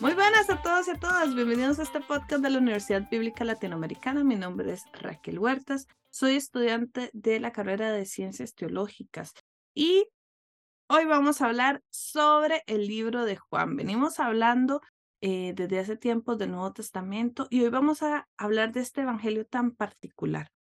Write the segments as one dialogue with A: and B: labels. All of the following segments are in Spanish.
A: Muy buenas a todos y a todas. Bienvenidos a este podcast de la Universidad Bíblica Latinoamericana. Mi nombre es Raquel Huertas. Soy estudiante de la carrera de Ciencias Teológicas y hoy vamos a hablar sobre el libro de Juan. Venimos hablando eh, desde hace tiempo del Nuevo Testamento y hoy vamos a hablar de este evangelio tan particular.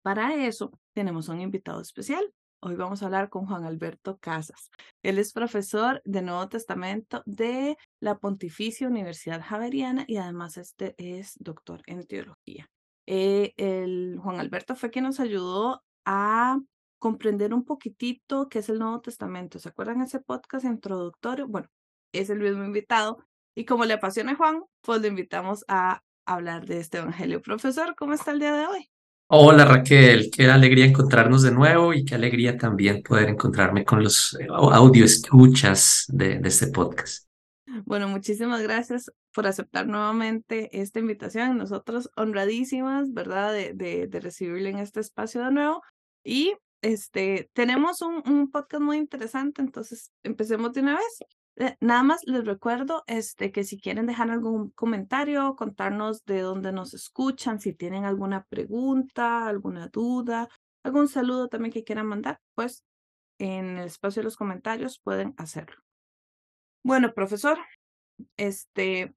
A: Para eso tenemos un invitado especial. Hoy vamos a hablar con Juan Alberto Casas. Él es profesor de Nuevo Testamento de la Pontificia Universidad Javeriana y además este es doctor en teología. Eh, el, Juan Alberto fue quien nos ayudó a comprender un poquitito qué es el Nuevo Testamento. ¿Se acuerdan ese podcast introductorio? Bueno, es el mismo invitado. Y como le apasiona a Juan, pues le invitamos a hablar de este evangelio. Profesor, ¿cómo está el día de hoy?
B: Hola Raquel, qué alegría encontrarnos de nuevo y qué alegría también poder encontrarme con los eh, audio escuchas de, este podcast.
A: Bueno, muchísimas gracias por aceptar nuevamente esta invitación. Nosotros honradísimas, ¿verdad?, de, de, recibirle en este espacio de nuevo. Y este, tenemos un, un podcast muy interesante, entonces empecemos de una vez. Eh, nada más les recuerdo este, que si quieren dejar algún comentario, contarnos de dónde nos escuchan, si tienen alguna pregunta, alguna duda, algún saludo también que quieran mandar, pues en el espacio de los comentarios pueden hacerlo. Bueno, profesor, este,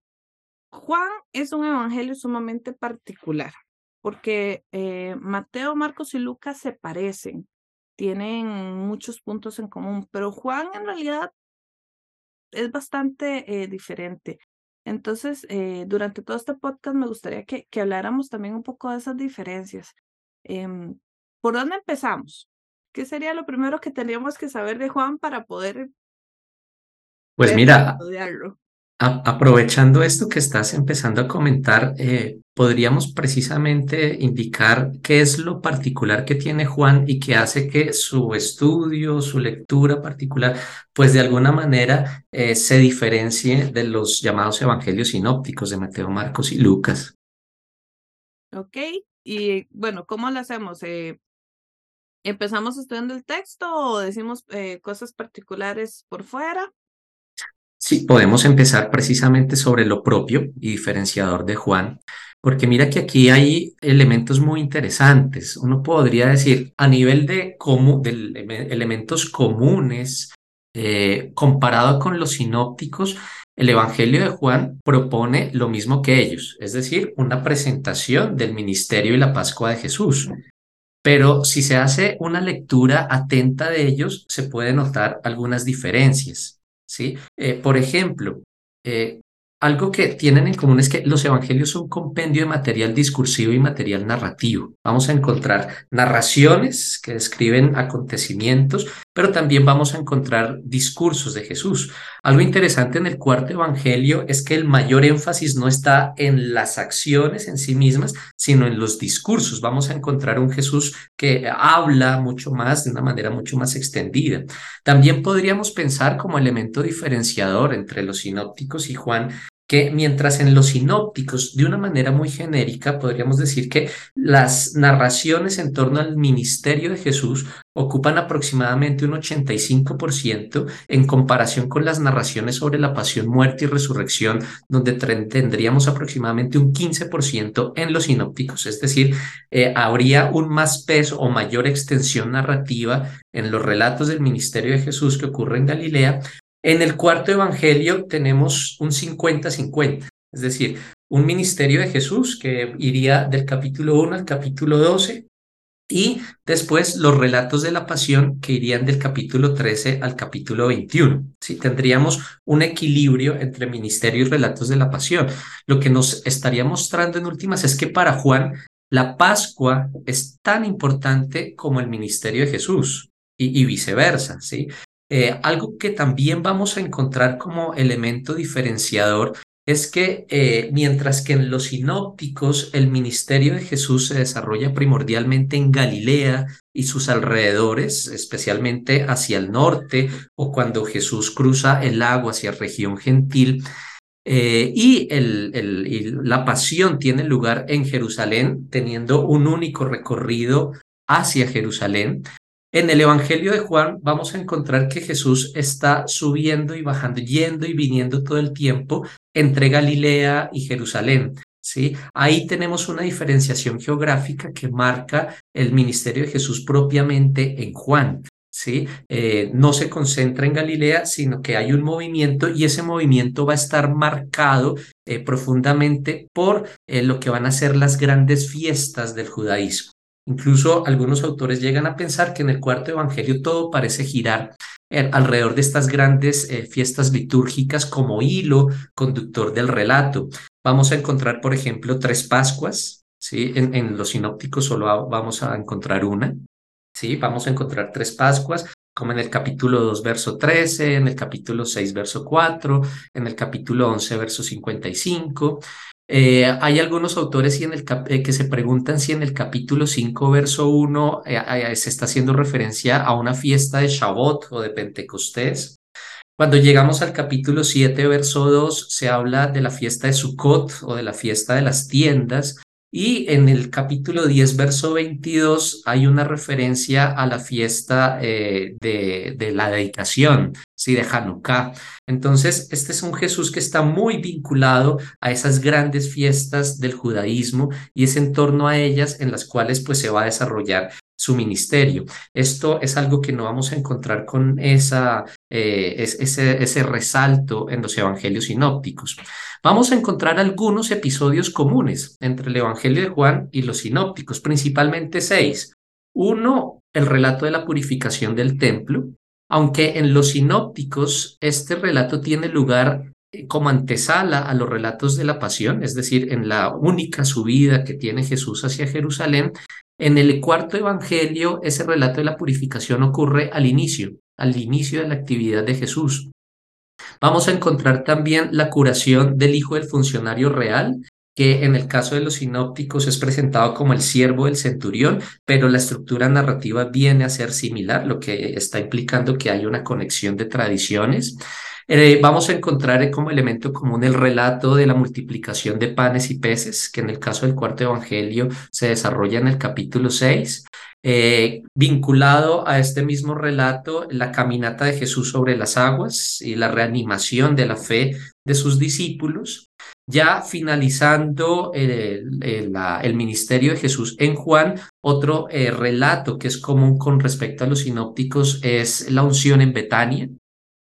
A: Juan es un evangelio sumamente particular porque eh, Mateo, Marcos y Lucas se parecen, tienen muchos puntos en común, pero Juan en realidad es bastante eh, diferente. Entonces, eh, durante todo este podcast me gustaría que, que, habláramos también un poco de esas diferencias. Em, ¿Por dónde empezamos? ¿Qué sería lo primero que tendríamos que saber de Juan para poder...
B: Pues mira, estudiarlo? aprovechando esto que estás empezando a comentar, eh, podríamos precisamente indicar qué es lo particular que tiene Juan y que hace que su estudio, su lectura particular, pues de alguna manera eh, se diferencie de los llamados evangelios sinópticos de Mateo, Marcos y Lucas.
A: Ok, y bueno, ¿cómo lo hacemos? Eh, ¿Empezamos estudiando el texto o decimos cosas particulares por fuera?
B: Sí, podemos empezar precisamente sobre lo propio y diferenciador de Juan, porque mira que aquí hay elementos muy interesantes. Uno podría decir, a nivel de, elementos comunes, eh, comparado con los sinópticos, el Evangelio de Juan propone lo mismo que ellos, es decir, una presentación del ministerio y la Pascua de Jesús. Pero si se hace una lectura atenta de ellos, se puede notar algunas diferencias. ¿Sí? Eh, por ejemplo, eh, algo que tienen en común es que los evangelios son un compendio de material discursivo y material narrativo. Vamos a encontrar narraciones que describen acontecimientos, pero también vamos a encontrar discursos de Jesús. Algo interesante en el cuarto evangelio es que el mayor énfasis no está en las acciones en sí mismas, sino en los discursos. Vamos a encontrar un Jesús que habla mucho más, de una manera mucho más extendida. También podríamos pensar como elemento diferenciador entre los sinópticos y Juan que mientras en los sinópticos, de una manera muy genérica, podríamos decir que las narraciones en torno al ministerio de Jesús ocupan aproximadamente un 85% en comparación con las narraciones sobre la pasión, muerte y resurrección, donde tendríamos aproximadamente un 15% en los sinópticos, es decir, eh, habría un más peso o mayor extensión narrativa en los relatos del ministerio de Jesús que ocurre en Galilea, en el cuarto evangelio tenemos un 50-50, es decir, un ministerio de Jesús que iría del capítulo 1 al capítulo 12 y después los relatos de la pasión que irían del capítulo 13 al capítulo 21. ¿sí? Tendríamos un equilibrio entre ministerio y relatos de la pasión. Lo que nos estaría mostrando en últimas es que para Juan la Pascua es tan importante como el ministerio de Jesús y, y viceversa. ¿sí? Eh, algo que también vamos a encontrar como elemento diferenciador es que eh, mientras que en los sinópticos el ministerio de Jesús se desarrolla primordialmente en Galilea y sus alrededores, especialmente hacia el norte o cuando Jesús cruza el lago hacia región gentil, eh, y la pasión tiene lugar en Jerusalén, teniendo un único recorrido hacia Jerusalén. En el Evangelio de Juan vamos a encontrar que Jesús está subiendo y bajando, yendo y viniendo todo el tiempo entre Galilea y Jerusalén. ¿sí? Ahí tenemos una diferenciación geográfica que marca el ministerio de Jesús propiamente en Juan. ¿sí? Eh, no se concentra en Galilea, sino que hay un movimiento y ese movimiento va a estar marcado eh, profundamente por eh, lo que van a ser las grandes fiestas del judaísmo. Incluso algunos autores llegan a pensar que en el cuarto evangelio todo parece girar alrededor de estas grandes fiestas litúrgicas como hilo conductor del relato. Vamos a encontrar, por ejemplo, tres Pascuas, ¿sí? En, en los sinópticos solo vamos a encontrar una. ¿sí? Vamos a encontrar tres Pascuas, como en el capítulo 2, verso 13, en el capítulo 6, verso 4, en el capítulo 11, verso 55. Eh, hay algunos autores eh, que se preguntan si en el capítulo 5, verso 1, eh, se está haciendo referencia a una fiesta de Shabbat o de Pentecostés. Cuando llegamos al capítulo 7, verso 2, se habla de la fiesta de Sukkot o de la fiesta de las tiendas. Y en el capítulo 10, verso 22, hay una referencia a la fiesta eh, de, de, la dedicación, ¿sí? de Hanukkah. Entonces, este es un Jesús que está muy vinculado a esas grandes fiestas del judaísmo y es en torno a ellas en las cuales pues, se va a desarrollar su ministerio. Esto es algo que no vamos a encontrar con esa, eh, ese, ese resalto en los evangelios sinópticos. Vamos a encontrar algunos episodios comunes entre el Evangelio de Juan y los sinópticos, principalmente seis. Uno, el relato de la purificación del templo, aunque en los sinópticos este relato tiene lugar eh, como antesala a los relatos de la pasión, es decir, en la única subida que tiene Jesús hacia Jerusalén, en el cuarto evangelio, ese relato de la purificación ocurre al inicio, al inicio de la actividad de Jesús. Vamos a encontrar también la curación del hijo del funcionario real, que en el caso de los sinópticos es presentado como el siervo del centurión, pero la estructura narrativa viene a ser similar, lo que está implicando que hay una conexión de tradiciones. Eh, vamos a encontrar como elemento común el relato de la multiplicación de panes y peces, que en el caso del cuarto evangelio se desarrolla en el capítulo 6. Eh, vinculado a este mismo relato, la caminata de Jesús sobre las aguas y la reanimación de la fe de sus discípulos. Ya finalizando el, el, ministerio de Jesús en Juan, otro eh, relato que es común con respecto a los sinópticos es la unción en Betania,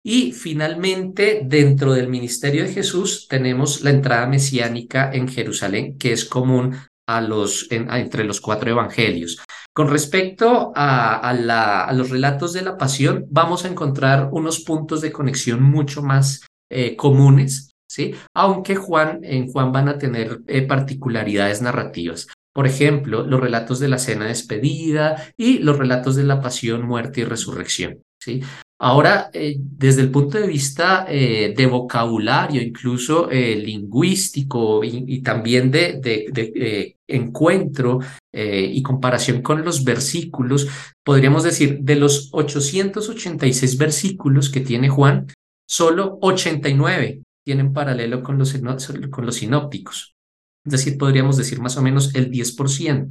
B: y finalmente, dentro del ministerio de Jesús, tenemos la entrada mesiánica en Jerusalén, que es común a los, entre los cuatro evangelios. Con respecto a, los relatos de la pasión, vamos a encontrar unos puntos de conexión mucho más eh, comunes, ¿sí? aunque Juan, en Juan van a tener eh, particularidades narrativas. Por ejemplo, los relatos de la cena despedida y los relatos de la pasión, muerte y resurrección. ¿Sí? Ahora, eh, desde el punto de vista eh, de vocabulario, incluso eh, lingüístico y, también de, de, encuentro y comparación con los versículos, podríamos decir, de los 886 versículos que tiene Juan, solo 89 tienen paralelo con los, con los sinópticos. Es decir, podríamos decir más o menos el 10%.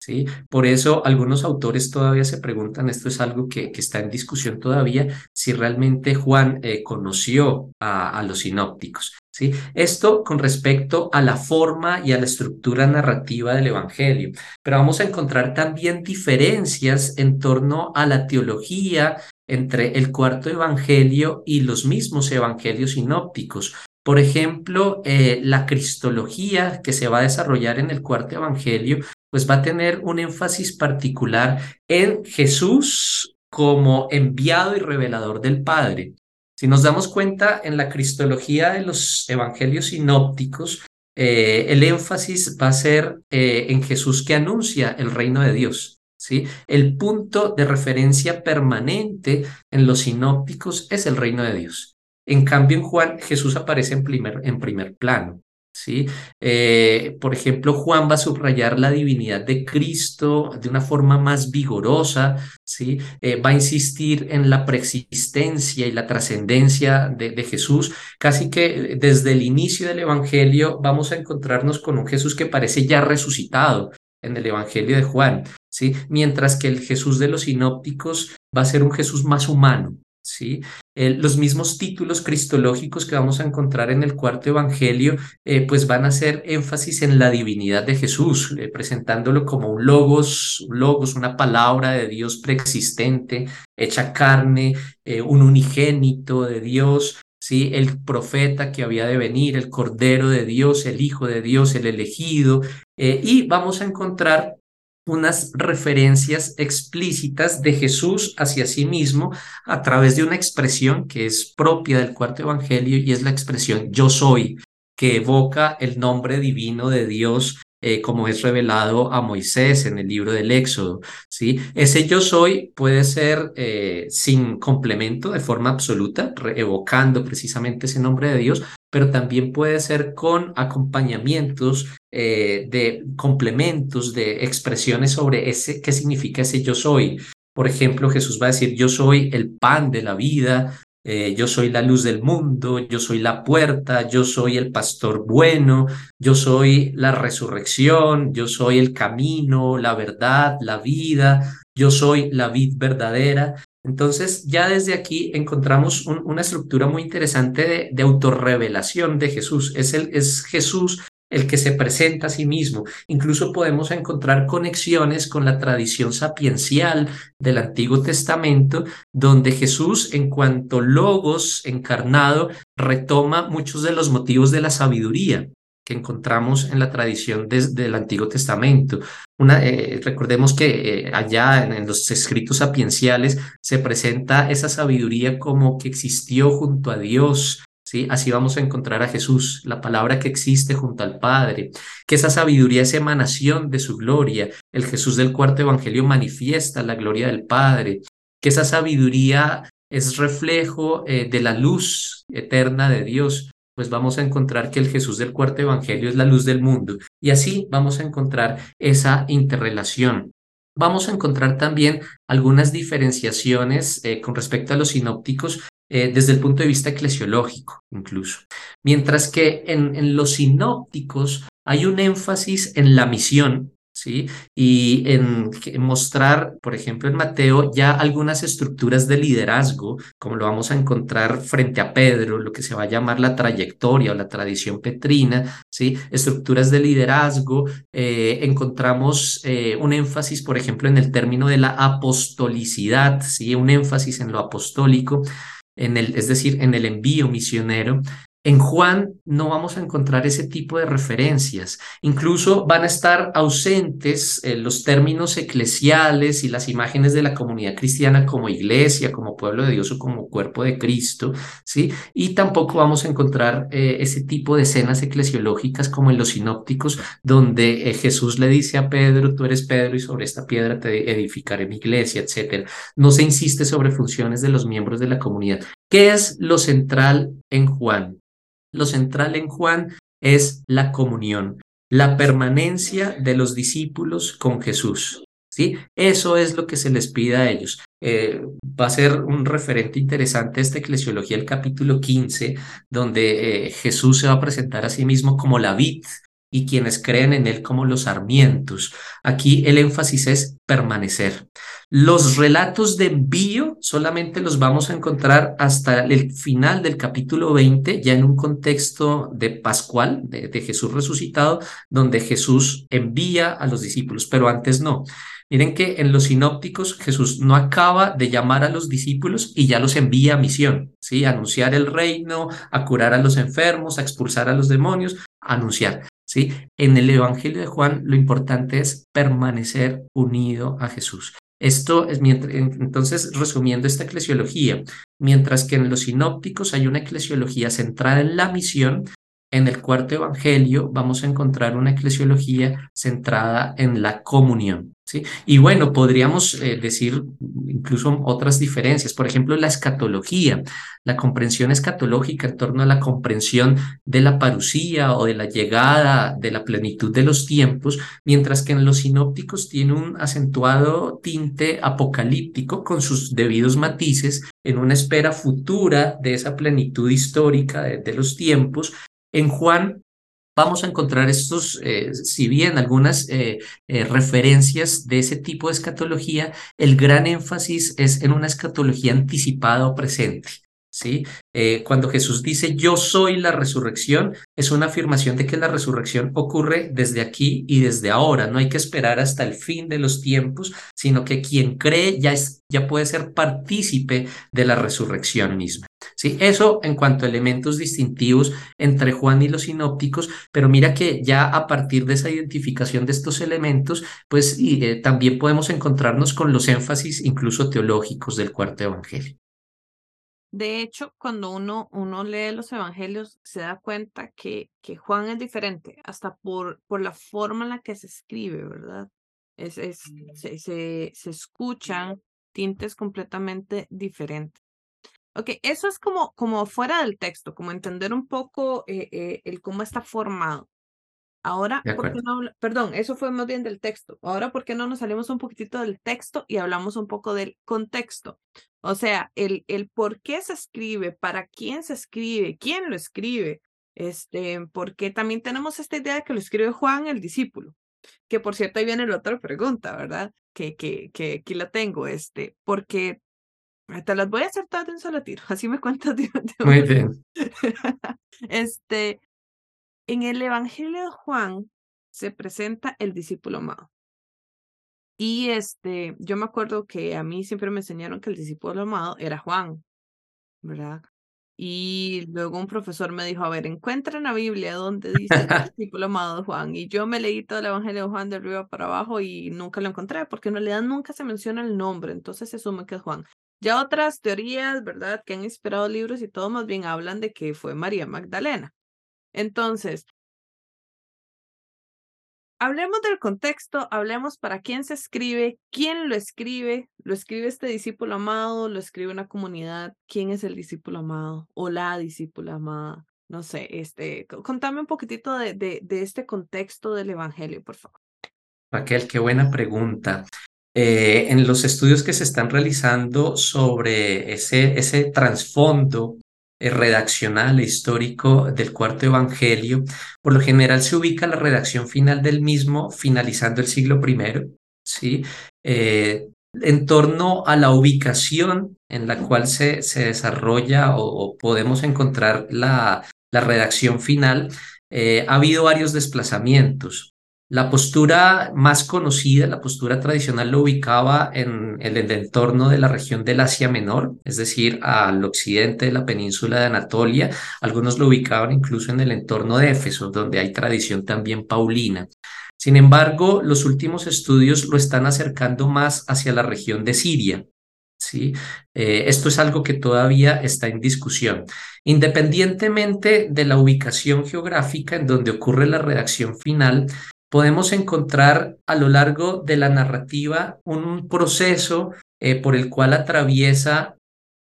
B: ¿Sí? Por eso algunos autores todavía se preguntan, esto es algo que, que está en discusión todavía, si realmente Juan eh, conoció a, los sinópticos. ¿sí? Esto con respecto a la forma y a la estructura narrativa del Evangelio. Pero vamos a encontrar también diferencias en torno a la teología entre el cuarto Evangelio y los mismos Evangelios sinópticos. Por ejemplo, eh, la cristología que se va a desarrollar en el cuarto evangelio pues va a tener un énfasis particular en Jesús como enviado y revelador del Padre. Si nos damos cuenta en la cristología de los evangelios sinópticos, eh, el énfasis va a ser eh, en Jesús que anuncia el reino de Dios. ¿sí? El punto de referencia permanente en los sinópticos es el reino de Dios. En cambio, en Juan, Jesús aparece en primer, en primer plano. ¿Sí? Eh, por ejemplo, Juan va a subrayar la divinidad de Cristo de una forma más vigorosa, ¿sí? Eh, va a insistir en la preexistencia y la trascendencia de, de, Jesús. Casi que desde el inicio del Evangelio vamos a encontrarnos con un Jesús que parece ya resucitado en el Evangelio de Juan. ¿sí? Mientras que el Jesús de los sinópticos va a ser un Jesús más humano, ¿sí? los mismos títulos cristológicos que vamos a encontrar en el cuarto evangelio, eh, pues van a hacer énfasis en la divinidad de Jesús, eh, presentándolo como un logos, logos, una palabra de Dios preexistente, hecha carne, eh, un unigénito de Dios, ¿sí? el profeta que había de venir, el Cordero de Dios, el Hijo de Dios, el elegido, y vamos a encontrar unas referencias explícitas de Jesús hacia sí mismo a través de una expresión que es propia del cuarto evangelio y es la expresión yo soy, que evoca el nombre divino de Dios eh, como es revelado a Moisés en el libro del Éxodo. ¿sí? Ese yo soy puede ser eh, sin complemento de forma absoluta, evocando precisamente ese nombre de Dios, pero también puede ser con acompañamientos eh, de complementos, de expresiones sobre ese, qué significa ese yo soy. Por ejemplo, Jesús va a decir, yo soy el pan de la vida, eh, yo soy la luz del mundo, yo soy la puerta, yo soy el pastor bueno, yo soy la resurrección, yo soy el camino, la verdad, la vida, yo soy la vid verdadera. Entonces, ya desde aquí encontramos una estructura muy interesante de, de autorrevelación de Jesús. Es, el, es Jesús el que se presenta a sí mismo. Incluso podemos encontrar conexiones con la tradición sapiencial del Antiguo Testamento, donde Jesús, en cuanto logos encarnado, retoma muchos de los motivos de la sabiduría que encontramos en la tradición del Antiguo Testamento. Eh, recordemos que eh, allá en, los escritos sapienciales se presenta esa sabiduría como que existió junto a Dios, Así vamos a encontrar a Jesús, la palabra que existe junto al Padre, que esa sabiduría es emanación de su gloria. El Jesús del cuarto evangelio manifiesta la gloria del Padre, que esa sabiduría es reflejo eh, de la luz eterna de Dios. Pues vamos a encontrar que el Jesús del cuarto evangelio es la luz del mundo. Y así vamos a encontrar esa interrelación vamos a encontrar también algunas diferenciaciones eh, con respecto a los sinópticos eh, desde el punto de vista eclesiológico incluso. Mientras que en, los sinópticos hay un énfasis en la misión, ¿sí? Y en, mostrar, por ejemplo, en Mateo ya algunas estructuras de liderazgo, como lo vamos a encontrar frente a Pedro, lo que se va a llamar la trayectoria o la tradición petrina, ¿sí? Estructuras de liderazgo, eh, encontramos eh, un énfasis, por ejemplo, en el término de la apostolicidad, ¿sí? Un énfasis en lo apostólico en el, es decir, en el envío misionero. En Juan no vamos a encontrar ese tipo de referencias. Incluso van a estar ausentes eh, los términos eclesiales y las imágenes de la comunidad cristiana como iglesia, como pueblo de Dios o como cuerpo de Cristo, ¿sí? Y tampoco vamos a encontrar eh, ese tipo de escenas eclesiológicas como en los sinópticos, donde eh, Jesús le dice a Pedro, tú eres Pedro y sobre esta piedra te edificaré mi iglesia, etc. No se insiste sobre funciones de los miembros de la comunidad. ¿Qué es lo central en Juan? Lo central en Juan es la comunión, la permanencia de los discípulos con Jesús. ¿sí? Eso es lo que se les pide a ellos. Eh, va a ser un referente interesante esta eclesiología, el capítulo 15, donde eh, Jesús se va a presentar a sí mismo como la vid y quienes creen en él como los sarmientos. Aquí el énfasis es permanecer. Los relatos de envío solamente los vamos a encontrar hasta el final del capítulo 20, ya en un contexto de Pascual, de, Jesús resucitado, donde Jesús envía a los discípulos, pero antes no. Miren que en los sinópticos Jesús no acaba de llamar a los discípulos y ya los envía a misión, ¿sí? Anunciar el reino, a curar a los enfermos, a expulsar a los demonios, a anunciar. ¿sí? En el Evangelio de Juan lo importante es permanecer unido a Jesús. Esto es mientras, entonces, resumiendo esta eclesiología, mientras que en los sinópticos hay una eclesiología centrada en la misión, en el cuarto evangelio vamos a encontrar una eclesiología centrada en la comunión. ¿sí? Y bueno, podríamos eh, decir incluso otras diferencias. Por ejemplo, la escatología, la comprensión escatológica en torno a la comprensión de la parucía o de la llegada de la plenitud de los tiempos, mientras que en los sinópticos tiene un acentuado tinte apocalíptico con sus debidos matices en una espera futura de esa plenitud histórica de los tiempos en Juan vamos a encontrar estos, eh, si bien algunas eh, eh, referencias de ese tipo de escatología, el gran énfasis es en una escatología anticipada o presente. ¿Sí? Eh, cuando Jesús dice yo soy la resurrección, es una afirmación de que la resurrección ocurre desde aquí y desde ahora. No hay que esperar hasta el fin de los tiempos, sino que quien cree ya, es, ya puede ser partícipe de la resurrección misma. ¿sí? Eso en cuanto a elementos distintivos entre Juan y los sinópticos, pero mira que ya a partir de esa identificación de estos elementos, pues eh, también podemos encontrarnos con los énfasis incluso teológicos del cuarto evangelio.
A: De hecho, cuando uno, uno lee los evangelios, se da cuenta que, que Juan es diferente, hasta por, por la forma en la que se escribe, ¿verdad? Es, es, mm. se, se, se escuchan tintes completamente diferentes. Ok, eso es como, como fuera del texto, como entender un poco eh, eh, el cómo está formado. Ahora, ¿por qué no perdón, eso fue más bien del texto. Ahora, ¿por qué no nos salimos un poquitito del texto y hablamos un poco del contexto? O sea, el, el por qué se escribe, para quién se escribe, quién lo escribe, este, porque también tenemos esta idea de que lo escribe Juan, el discípulo. Que por cierto, ahí viene la otra pregunta, ¿verdad? Que, que, que aquí la tengo, este, porque te las voy a hacer todas de un solo tiro, así me cuentas de,
B: Muy bien.
A: este, en el Evangelio de Juan se presenta el discípulo amado. Y este, yo me acuerdo que a mí siempre me enseñaron que el discípulo amado era Juan, ¿verdad? Y luego un profesor me dijo, a ver, encuentra en la Biblia donde dice el discípulo amado de Juan. Y yo me leí todo el Evangelio de Juan de arriba para abajo y nunca lo encontré, porque en realidad nunca se menciona el nombre, entonces se asume que es Juan. Ya otras teorías, ¿verdad?, que han inspirado libros y todo más bien hablan de que fue María Magdalena. Entonces, hablemos del contexto, hablemos para quién se escribe, quién lo escribe, lo escribe este discípulo amado, lo escribe una comunidad, quién es el discípulo amado o la discípula amada. No sé, este, contame un poquitito de, de, este contexto del Evangelio, por favor.
B: Raquel, qué buena pregunta. Eh, en los estudios que se están realizando sobre ese, ese trasfondo redaccional e histórico del cuarto evangelio. Por lo general se ubica la redacción final del mismo finalizando el siglo I, ¿sí? Eh, en torno a la ubicación en la cual se, se desarrolla o, podemos encontrar la, la redacción final, eh, ha habido varios desplazamientos. La postura más conocida, la postura tradicional, lo ubicaba en el, entorno de la región del Asia Menor, es decir, al occidente de la península de Anatolia. Algunos lo ubicaban incluso en el entorno de Éfeso, donde hay tradición también paulina. Sin embargo, los últimos estudios lo están acercando más hacia la región de Siria, ¿sí? Eh, esto es algo que todavía está en discusión. Independientemente de la ubicación geográfica en donde ocurre la redacción final, podemos encontrar a lo largo de la narrativa un proceso eh, por el cual atraviesa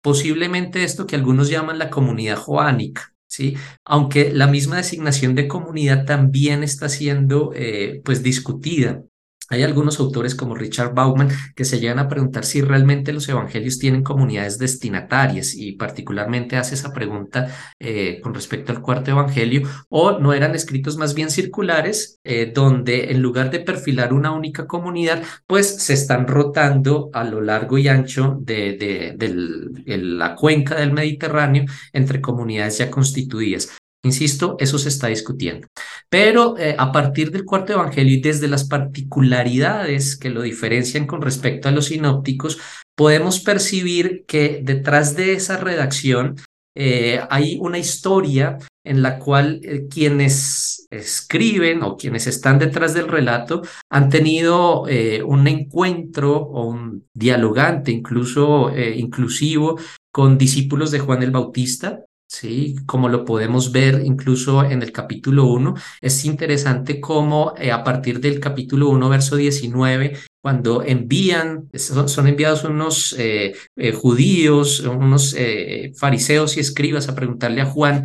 B: posiblemente esto que algunos llaman la comunidad joánica. ¿sí? Aunque la misma designación de comunidad también está siendo eh, pues discutida hay algunos autores como Richard Bauman que se llegan a preguntar si realmente los evangelios tienen comunidades destinatarias y particularmente hace esa pregunta eh, con respecto al cuarto evangelio o no eran escritos más bien circulares eh, donde en lugar de perfilar una única comunidad pues se están rotando a lo largo y ancho de, de la cuenca del Mediterráneo entre comunidades ya constituidas. Insisto, eso se está discutiendo. Pero eh, a partir del cuarto evangelio y desde las particularidades que lo diferencian con respecto a los sinópticos, podemos percibir que detrás de esa redacción eh, hay una historia en la cual eh, quienes escriben o quienes están detrás del relato han tenido un encuentro o un dialogante, incluso inclusivo, con discípulos de Juan el Bautista, ¿sí? Como lo podemos ver incluso en el capítulo 1, es interesante cómo eh, a partir del capítulo 1, verso 19, cuando envían, son, enviados unos eh, eh, judíos, unos fariseos y escribas a preguntarle a Juan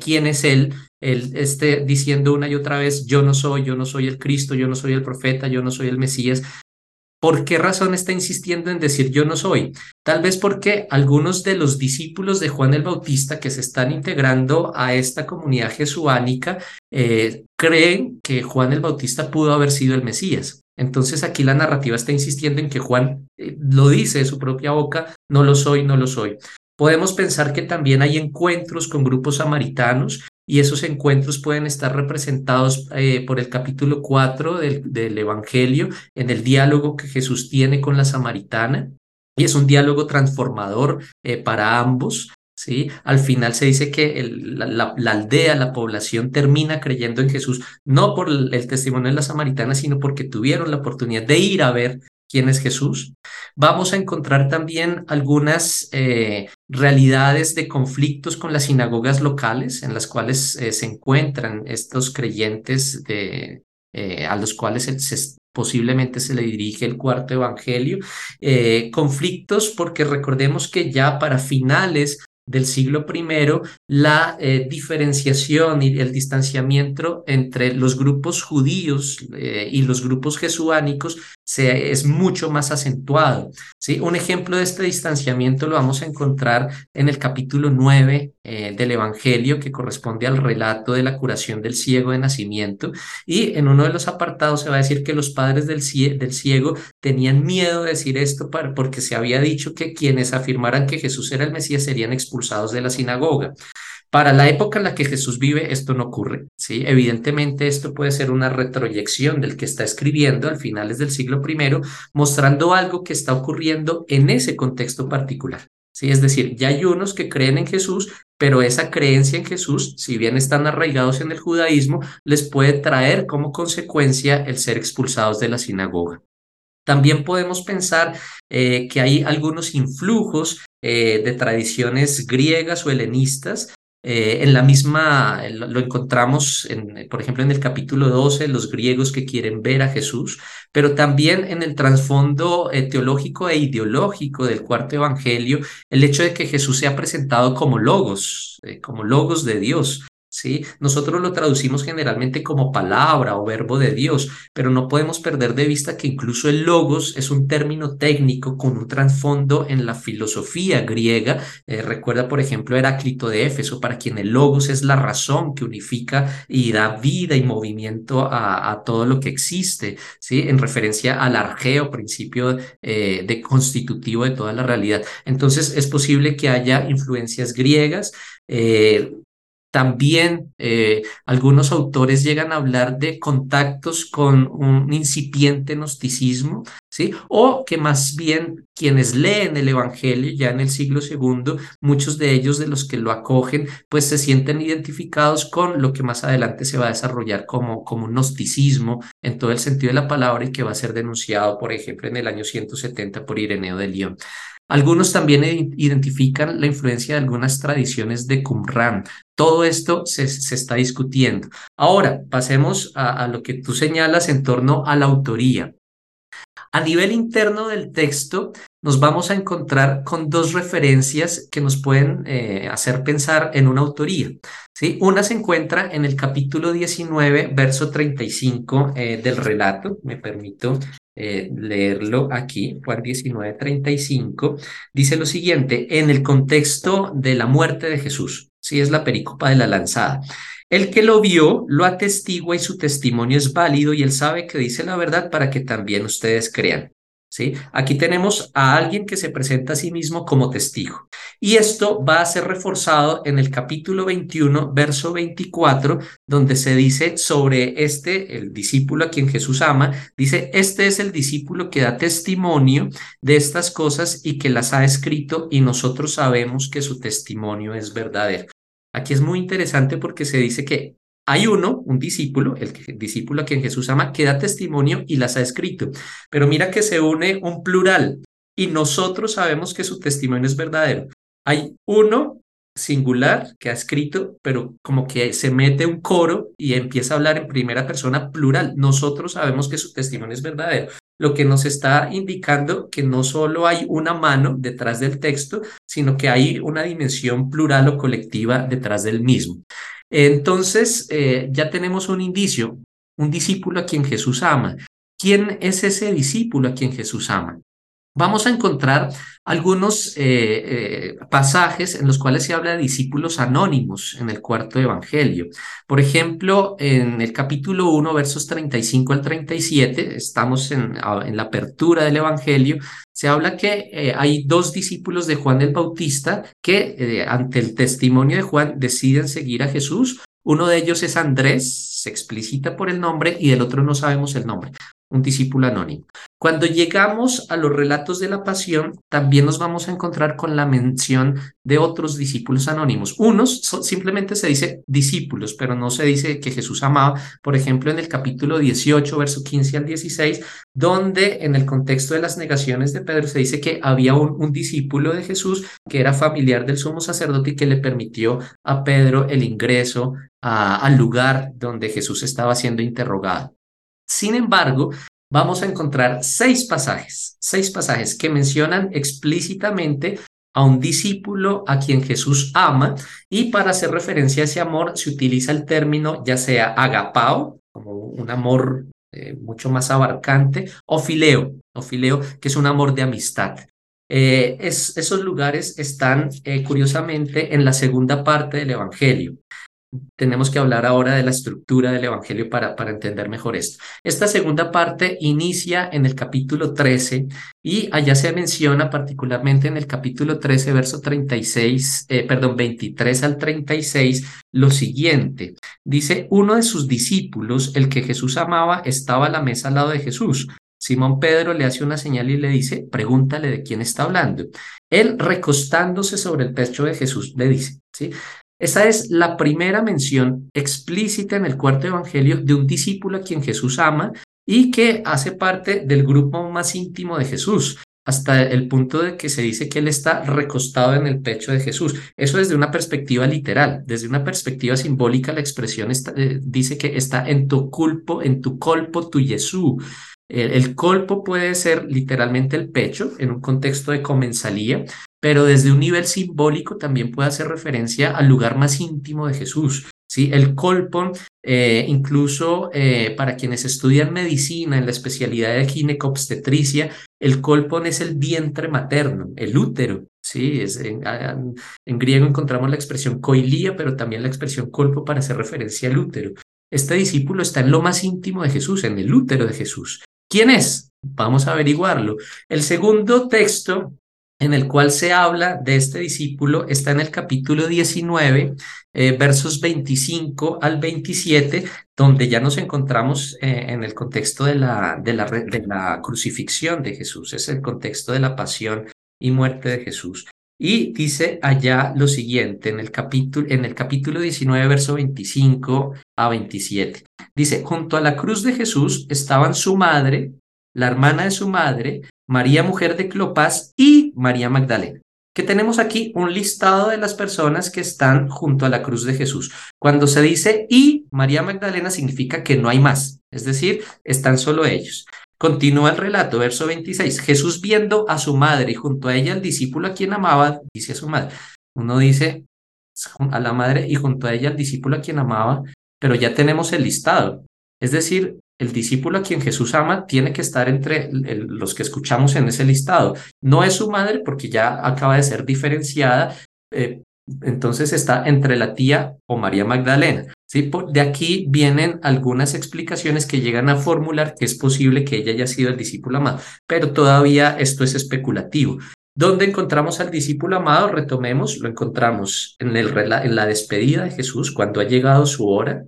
B: quién es él, él esté diciendo una y otra vez, yo no soy, yo no soy el Cristo, yo no soy el profeta, yo no soy el Mesías. ¿Por qué razón está insistiendo en decir yo no soy? Tal vez porque algunos de los discípulos de Juan el Bautista que se están integrando a esta comunidad jesuánica eh, creen que Juan el Bautista pudo haber sido el Mesías. Entonces aquí la narrativa está insistiendo en que Juan eh, lo dice de su propia boca, no lo soy, no lo soy. Podemos pensar que también hay encuentros con grupos samaritanos y esos encuentros pueden estar representados eh, por el capítulo 4 del, Evangelio en el diálogo que Jesús tiene con la samaritana. Y es un diálogo transformador eh, para ambos. ¿sí? Al final se dice que la, aldea, la población termina creyendo en Jesús, no por el, el testimonio de la samaritana, sino porque tuvieron la oportunidad de ir a ver quién es Jesús. Vamos a encontrar también algunas eh, realidades de conflictos con las sinagogas locales en las cuales eh, se encuentran estos creyentes de, eh, a los cuales posiblemente se le dirige el cuarto evangelio. conflictos porque recordemos que ya para finales del siglo I, la eh, diferenciación y el distanciamiento entre los grupos judíos eh, y los grupos jesuánicos es mucho más acentuado. ¿sí? Un ejemplo de este distanciamiento lo vamos a encontrar en el capítulo 9 eh, del Evangelio, que corresponde al relato de la curación del ciego de nacimiento. Y en uno de los apartados se va a decir que los padres del, del ciego tenían miedo de decir esto porque se había dicho que quienes afirmaran que Jesús era el Mesías serían expulsados de la sinagoga. Para la época en la que Jesús vive, esto no ocurre. ¿sí? Evidentemente, esto puede ser una retroyección del que está escribiendo al finales del siglo I, mostrando algo que está ocurriendo en ese contexto particular. ¿sí? Es decir, ya hay unos que creen en Jesús, pero esa creencia en Jesús, si bien están arraigados en el judaísmo, les puede traer como consecuencia el ser expulsados de la sinagoga. También podemos pensar eh, que hay algunos influjos eh, de tradiciones griegas o helenistas. Eh, en la misma, lo encontramos, en, por ejemplo, en el capítulo 12, los griegos que quieren ver a Jesús, pero también en el trasfondo teológico e ideológico del cuarto evangelio, el hecho de que Jesús sea presentado como logos, como logos de Dios. ¿Sí? Nosotros lo traducimos generalmente como palabra o verbo de Dios, pero no podemos perder de vista que incluso el logos es un término técnico con un trasfondo en la filosofía griega. Eh, recuerda, por ejemplo, Heráclito de Éfeso, para quien el logos es la razón que unifica y da vida y movimiento a, todo lo que existe, ¿sí? En referencia al argeo, principio eh, de constitutivo de toda la realidad. Entonces, es posible que haya influencias griegas, eh, también eh, algunos autores llegan a hablar de contactos con un incipiente gnosticismo, ¿sí? O que más bien quienes leen el Evangelio ya en el siglo II, muchos de ellos de los que lo acogen, pues se sienten identificados con lo que más adelante se va a desarrollar como, como un gnosticismo en todo el sentido de la palabra y que va a ser denunciado, por ejemplo, en el año 170 por Ireneo de León. Algunos también identifican la influencia de algunas tradiciones de Qumran. Todo esto se, está discutiendo. Ahora, pasemos a, lo que tú señalas en torno a la autoría. A nivel interno del texto, nos vamos a encontrar con dos referencias que nos pueden eh, hacer pensar en una autoría. ¿sí? Una se encuentra en el capítulo 19, verso 35 eh, del relato. Me permito eh, leerlo aquí, Juan 19, 35, dice lo siguiente, en el contexto de la muerte de Jesús, si es la pericopa de la lanzada. El que lo vio lo atestigua y su testimonio es válido y él sabe que dice la verdad para que también ustedes crean. ¿Sí? Aquí tenemos a alguien que se presenta a sí mismo como testigo. Y esto va a ser reforzado en el capítulo 21, verso 24, donde se dice sobre este, el discípulo a quien Jesús ama, dice, este es el discípulo que da testimonio de estas cosas y que las ha escrito y nosotros sabemos que su testimonio es verdadero. Aquí es muy interesante porque se dice que hay uno, un discípulo, el, discípulo a quien Jesús ama, que da testimonio y las ha escrito. Pero mira que se une un plural y nosotros sabemos que su testimonio es verdadero. Hay uno singular que ha escrito, pero como que se mete un coro y empieza a hablar en primera persona plural. Nosotros sabemos que su testimonio es verdadero, lo que nos está indicando que no solo hay una mano detrás del texto, sino que hay una dimensión plural o colectiva detrás del mismo. Entonces, eh, ya tenemos un indicio, un discípulo a quien Jesús ama. ¿Quién es ese discípulo a quien Jesús ama? Vamos a encontrar algunos eh, eh, pasajes en los cuales se habla de discípulos anónimos en el cuarto evangelio. Por ejemplo, en el capítulo 1, versos 35 al 37, estamos en, la apertura del evangelio, se habla que eh, hay dos discípulos de Juan el Bautista que ante el testimonio de Juan deciden seguir a Jesús. Uno de ellos es Andrés, se explicita por el nombre, y el otro no sabemos el nombre un discípulo anónimo. Cuando llegamos a los relatos de la pasión, también nos vamos a encontrar con la mención de otros discípulos anónimos. Unos simplemente se dice discípulos, pero no se dice que Jesús amaba. Por ejemplo, en el capítulo 18, verso 15 al 16, donde en el contexto de las negaciones de Pedro se dice que había un, discípulo de Jesús que era familiar del sumo sacerdote y que le permitió a Pedro el ingreso al lugar donde Jesús estaba siendo interrogado. Sin embargo, vamos a encontrar seis pasajes, seis pasajes que mencionan explícitamente a un discípulo a quien Jesús ama y para hacer referencia a ese amor se utiliza el término ya sea agapao, como un amor eh, mucho más abarcante, o fileo, o que es un amor de amistad. Eh, esos lugares están eh, curiosamente en la segunda parte del Evangelio tenemos que hablar ahora de la estructura del Evangelio para, para entender mejor esto. Esta segunda parte inicia en el capítulo 13 y allá se menciona particularmente en el capítulo 13, verso 36, eh, perdón, 23 al 36, lo siguiente. Dice, uno de sus discípulos, el que Jesús amaba, estaba a la mesa al lado de Jesús. Simón Pedro le hace una señal y le dice, pregúntale de quién está hablando. Él, recostándose sobre el pecho de Jesús, le dice, ¿sí? Esa es la primera mención explícita en el cuarto evangelio de un discípulo a quien Jesús ama y que hace parte del grupo más íntimo de Jesús, hasta el punto de que se dice que él está recostado en el pecho de Jesús. Eso desde una perspectiva literal, desde una perspectiva simbólica, la expresión eh, dice que está en tu culpo, en tu colpo, tu Jesús. El, colpo puede ser literalmente el pecho en un contexto de comensalía, pero desde un nivel simbólico también puede hacer referencia al lugar más íntimo de Jesús. ¿sí? El colpo, eh, incluso eh, para quienes estudian medicina en la especialidad de ginecobstetricia, el colpón es el vientre materno, el útero. Sí, es, en, en, griego encontramos la expresión coilía, pero también la expresión colpo para hacer referencia al útero. Este discípulo está en lo más íntimo de Jesús, en el útero de Jesús. ¿Quién es? Vamos a averiguarlo. El segundo texto en el cual se habla de este discípulo está en el capítulo 19, eh, versos 25 al 27, donde ya nos encontramos eh, en el contexto de la, de, la, crucifixión de Jesús, es el contexto de la pasión y muerte de Jesús. Y dice allá lo siguiente en el capítulo, en el capítulo 19, verso 25 a 27. Dice, junto a la cruz de Jesús estaban su madre, la hermana de su madre, María mujer de Clopas y María Magdalena. Que tenemos aquí un listado de las personas que están junto a la cruz de Jesús. Cuando se dice y María Magdalena significa que no hay más, es decir, están solo ellos. Continúa el relato, verso 26. Jesús viendo a su madre y junto a ella al discípulo a quien amaba, dice a su madre. Uno dice a la madre y junto a ella al discípulo a quien amaba, pero ya tenemos el listado. Es decir, el discípulo a quien Jesús ama tiene que estar entre los que escuchamos en ese listado. No es su madre porque ya acaba de ser diferenciada, eh, entonces está entre la tía o María Magdalena. ¿sí? de aquí vienen algunas explicaciones que llegan a formular que es posible que ella haya sido el discípulo amado, pero todavía esto es especulativo. ¿Dónde encontramos al discípulo amado? Retomemos, lo encontramos en, la despedida de Jesús, cuando ha llegado su hora,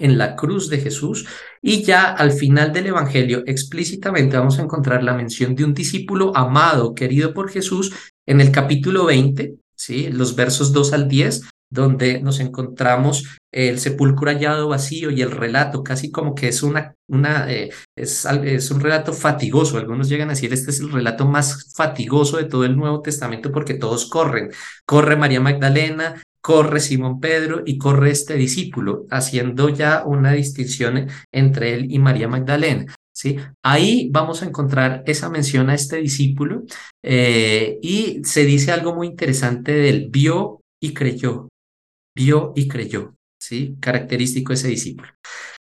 B: en la cruz de Jesús, y ya al final del Evangelio explícitamente vamos a encontrar la mención de un discípulo amado, querido por Jesús, en el capítulo 20, ¿sí? los versos 2 al 10, donde nos encontramos el sepulcro hallado vacío y el relato, casi como que es una, una eh, es, es, un relato fatigoso. Algunos llegan a decir, este es el relato más fatigoso de todo el Nuevo Testamento porque todos corren. Corre María Magdalena, corre Simón Pedro y corre este discípulo, haciendo ya una distinción entre él y María Magdalena. ¿sí? Ahí vamos a encontrar esa mención a este discípulo eh, y se dice algo muy interesante del vio y creyó, vio y creyó, ¿sí? característico de ese discípulo.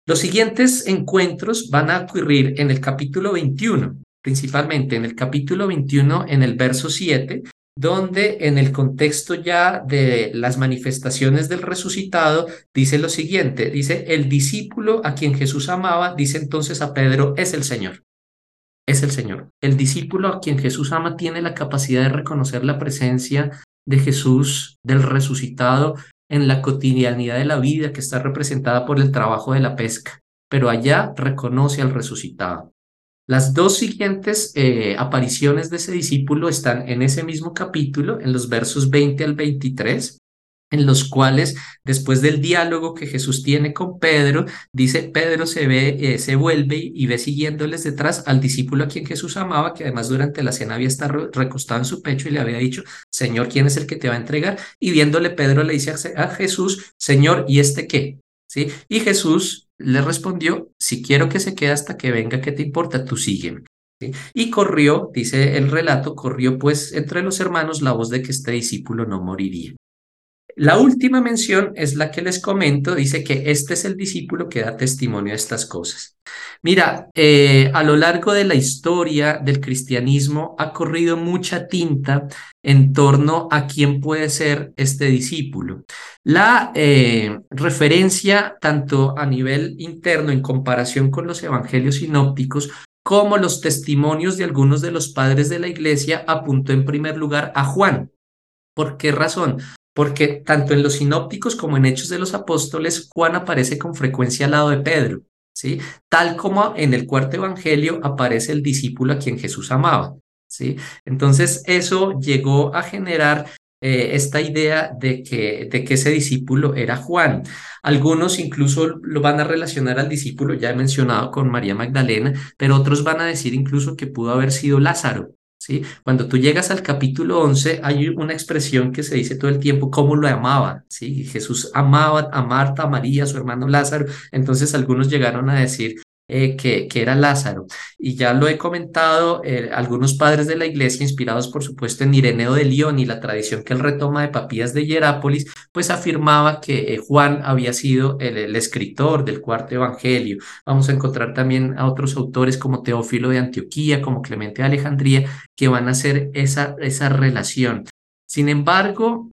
B: Los siguientes encuentros van a ocurrir en el capítulo 21. principalmente en el capítulo 21, en el verso 7, donde en el contexto ya de las manifestaciones del resucitado dice lo siguiente, dice, el discípulo a quien Jesús amaba, dice entonces a Pedro, es el Señor. Es el Señor. El discípulo a quien Jesús ama tiene la capacidad de reconocer la presencia de Jesús, del resucitado, en la cotidianidad de la vida que está representada por el trabajo de la pesca, pero allá reconoce al resucitado. Las dos siguientes eh, apariciones de ese discípulo están en ese mismo capítulo, en los versos 20 al 23, en los cuales, después del diálogo que Jesús tiene con Pedro, dice, Pedro se ve, eh, se vuelve y ve siguiéndoles detrás al discípulo a quien Jesús amaba, que además durante la cena había estado recostado en su pecho y le había dicho, Señor, ¿quién es el que te va a entregar? Y viéndole, Pedro le dice a Jesús, Señor, ¿y este qué? ¿Sí? Y Jesús le respondió, si quiero que se quede hasta que venga, ¿qué te importa? Tú sígueme. Y corrió, dice el relato, corrió pues entre los hermanos la voz de que este discípulo no moriría. La última mención es la que les comento, dice que este es el discípulo que da testimonio a estas cosas. Mira, eh, a lo largo de la historia del cristianismo ha corrido mucha tinta en torno a quién puede ser este discípulo. La eh, referencia tanto a nivel interno en comparación con los evangelios sinópticos como los testimonios de algunos de los padres de la iglesia apuntó en primer lugar a Juan. ¿Por qué razón? Porque tanto en los sinópticos como en Hechos de los Apóstoles, Juan aparece con frecuencia al lado de Pedro. ¿sí? Tal como en el cuarto evangelio aparece el discípulo a quien Jesús amaba, ¿sí? Entonces eso llegó a generar eh, esta idea de que, de que ese discípulo era Juan. Algunos incluso lo van a relacionar al discípulo ya he mencionado con María Magdalena, pero otros van a decir incluso que pudo haber sido Lázaro, ¿sí? Cuando tú llegas al capítulo 11, hay una expresión que se dice todo el tiempo, cómo lo amaba, ¿sí? Jesús amaba a Marta, a María, a su hermano Lázaro, entonces algunos llegaron a decir, eh, que, era Lázaro. Y ya lo he comentado, eh, algunos padres de la iglesia, inspirados por supuesto en Ireneo de León y la tradición que él retoma de Papías de Hierápolis, pues afirmaba que eh, Juan había sido el, el, escritor del cuarto evangelio. Vamos a encontrar también a otros autores como Teófilo de Antioquía, como Clemente de Alejandría, que van a hacer esa, esa relación. Sin embargo,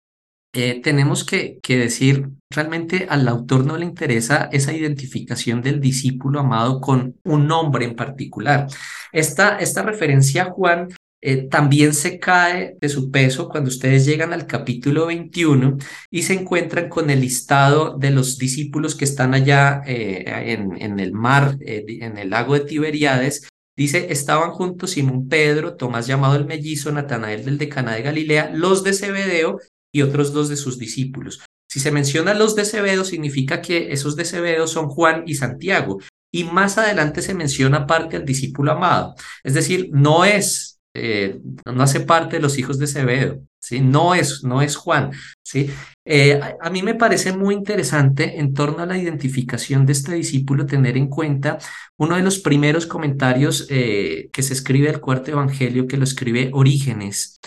B: eh, tenemos que, decir, realmente al autor no le interesa esa identificación del discípulo amado con un nombre en particular. Esta, esta referencia a Juan eh, también se cae de su peso cuando ustedes llegan al capítulo 21 y se encuentran con el listado de los discípulos que están allá eh, en, el mar, en el lago de Tiberíades. Dice, estaban juntos Simón Pedro, Tomás llamado el mellizo, Natanael del Decana de Galilea, los de Zebedeo y otros dos de sus discípulos. Si se menciona los de Cebedo, significa que esos de Cebedo son Juan y Santiago. Y más adelante se menciona parte al discípulo amado. Es decir, no es, eh, no hace parte de los hijos de Cebedo, ¿sí? No es, no es Juan, ¿sí? Eh, a, mí me parece muy interesante en torno a la identificación de este discípulo tener en cuenta uno de los primeros comentarios eh, que se escribe del cuarto evangelio, que lo escribe Orígenes.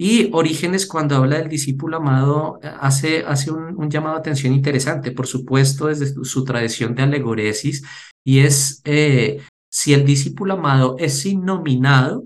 B: Y Orígenes, cuando habla del discípulo amado, hace, hace un, llamado de atención interesante, por supuesto, desde su, tradición de alegoresis, y es eh, si el discípulo amado es innominado,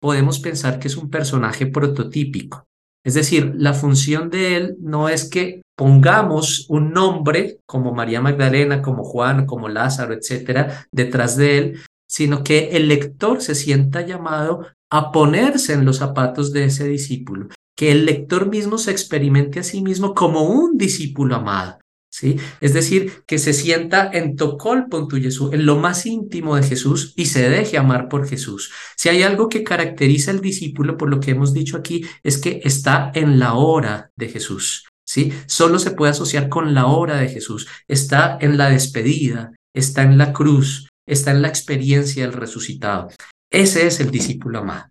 B: podemos pensar que es un personaje prototípico. Es decir, la función de él no es que pongamos un nombre como María Magdalena, como Juan, como Lázaro, etcétera, detrás de él, sino que el lector se sienta llamado a ponerse en los zapatos de ese discípulo, que el lector mismo se experimente a sí mismo como un discípulo amado. ¿Sí? Es decir, que se sienta en Tocol tu Jesús, en lo más íntimo de Jesús y se deje amar por Jesús. Si hay algo que caracteriza al discípulo, por lo que hemos dicho aquí, es que está en la hora de Jesús. ¿Sí? Solo se puede asociar con la hora de Jesús. Está en la despedida, está en la cruz, está en la experiencia del resucitado. Ese es el discípulo amado.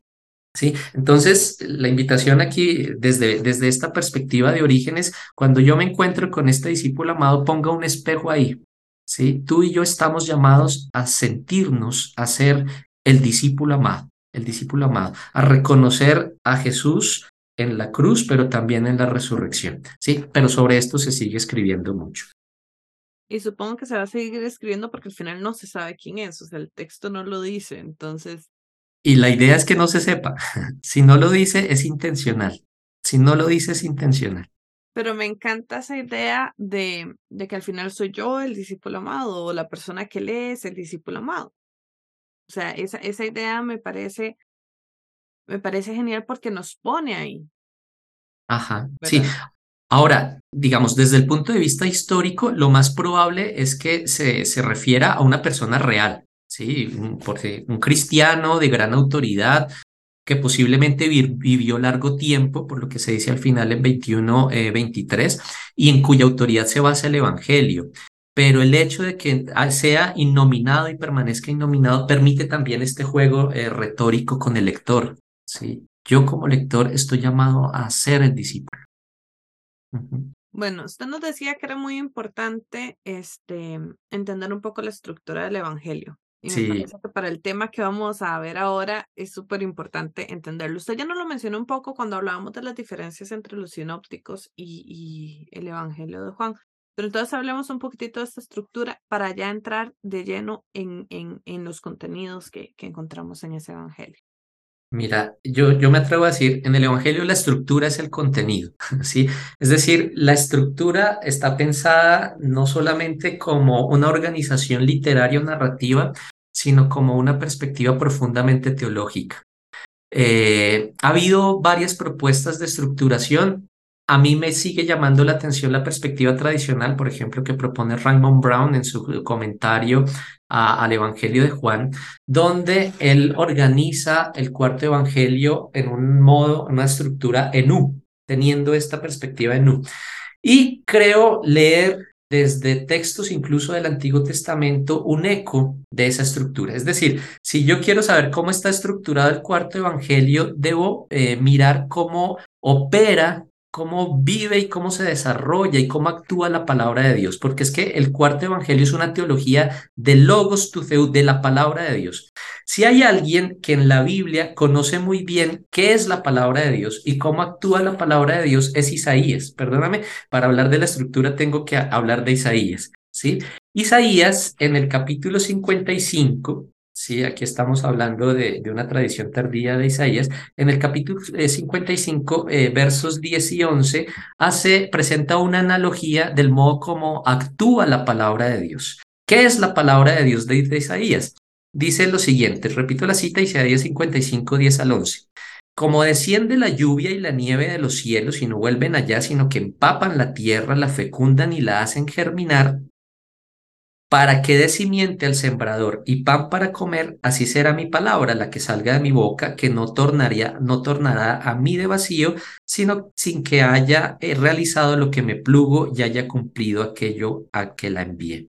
B: ¿Sí? Entonces, la invitación aquí desde, desde esta perspectiva de orígenes, cuando yo me encuentro con este discípulo amado, ponga un espejo ahí. ¿sí? Tú y yo estamos llamados a sentirnos, a ser el discípulo amado, el discípulo amado, a reconocer a Jesús en la cruz, pero también en la resurrección. ¿sí? Pero sobre esto se sigue escribiendo mucho.
A: Y supongo que se va a seguir escribiendo porque al final no se sabe quién es, o sea, el texto no lo dice. Entonces,
B: Y la idea es que no se sepa. Si no lo dice, es intencional. Si no lo dice, es intencional.
A: Pero me encanta esa idea de, de que al final soy yo el discípulo amado o la persona que lee es el discípulo amado. O sea, esa, esa idea me parece, me parece genial porque nos pone ahí.
B: Ajá, sí. Ahora, digamos, desde el punto de vista histórico, lo más probable es que se, se refiera a una persona real, ¿sí? Porque un cristiano de gran autoridad que posiblemente vivió largo tiempo, por lo que se dice al final en 21, 23, eh, y en cuya autoridad se basa el Evangelio. Pero el hecho de que sea innominado y permanezca innominado permite también este juego eh, retórico con el lector. ¿sí? Yo como lector estoy llamado a ser el discípulo.
A: Bueno, usted nos decía que era muy importante este, entender un poco la estructura del Evangelio. Y me parece que para el tema que vamos a ver ahora es súper importante entenderlo. Usted ya nos lo mencionó un poco cuando hablábamos de las diferencias entre los sinópticos y, el Evangelio de Juan. Pero entonces hablemos un poquitito de esta estructura para ya entrar de lleno en, en, en los contenidos que, que encontramos en ese Evangelio.
B: Mira, yo, yo me atrevo a decir, en el Evangelio la estructura es el contenido, ¿sí? Es decir, la estructura está pensada no solamente como una organización literaria o narrativa, sino como una perspectiva profundamente teológica. Eh, ha habido varias propuestas de estructuración. A mí me sigue llamando la atención la perspectiva tradicional, por ejemplo, que propone Raymond Brown en su comentario al Evangelio de Juan, donde él organiza el cuarto Evangelio en un modo, una estructura en U, teniendo esta perspectiva en U. Y creo leer desde textos incluso del Antiguo Testamento un eco de esa estructura. Es decir, si yo quiero saber cómo está estructurado el cuarto evangelio, debo eh, mirar cómo opera cómo vive y cómo se desarrolla y cómo actúa la palabra de Dios, porque es que el cuarto evangelio es una teología de logos tu de la palabra de Dios. Si hay alguien que en la Biblia conoce muy bien qué es la palabra de Dios y cómo actúa la palabra de Dios, es Isaías. Perdóname, para hablar de la estructura tengo que hablar de Isaías, ¿sí? Isaías en el capítulo 55 Sí, aquí estamos hablando de, una tradición tardía de Isaías. En el capítulo 55, eh, versos 10 y 11, hace, presenta una analogía del modo como actúa la palabra de Dios. ¿Qué es la palabra de Dios de, Isaías? Dice lo siguiente, repito la cita, Isaías 55, 10 al 11. Como desciende la lluvia y la nieve de los cielos y no vuelven allá, sino que empapan la tierra, la fecundan y la hacen germinar, para que dé simiente al sembrador y pan para comer, así será mi palabra, la que salga de mi boca, que no tornaría, no tornará a mí de vacío, sino sin que haya eh, realizado lo que me plugo y haya cumplido aquello a que la envié.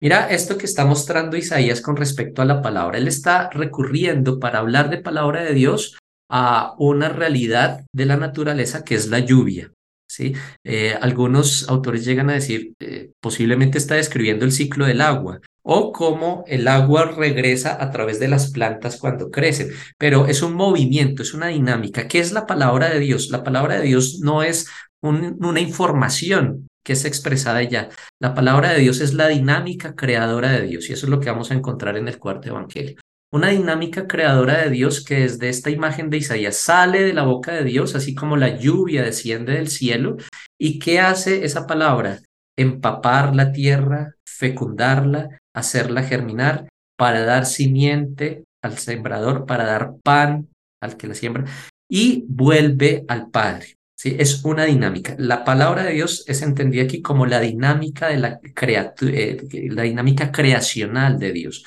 B: Mira esto que está mostrando Isaías con respecto a la palabra. Él está recurriendo para hablar de palabra de Dios a una realidad de la naturaleza que es la lluvia. ¿sí? Eh, algunos autores llegan a decir, eh, posiblemente está describiendo el ciclo del agua o cómo el agua regresa a través de las plantas cuando crecen, pero es un movimiento, es una dinámica. ¿Qué es la palabra de Dios? La palabra de Dios no es una información que es expresada ya. La palabra de Dios es la dinámica creadora de Dios y eso es lo que vamos a encontrar en el cuarto evangelio una dinámica creadora de Dios que desde esta imagen de Isaías sale de la boca de Dios, así como la lluvia desciende del cielo. ¿Y qué hace esa palabra? Empapar la tierra, fecundarla, hacerla germinar, para dar simiente al sembrador, para dar pan al que la siembra, y vuelve al Padre. ¿Sí? Es una dinámica. La palabra de Dios es entendida aquí como la dinámica de la, eh, la dinámica creacional de Dios.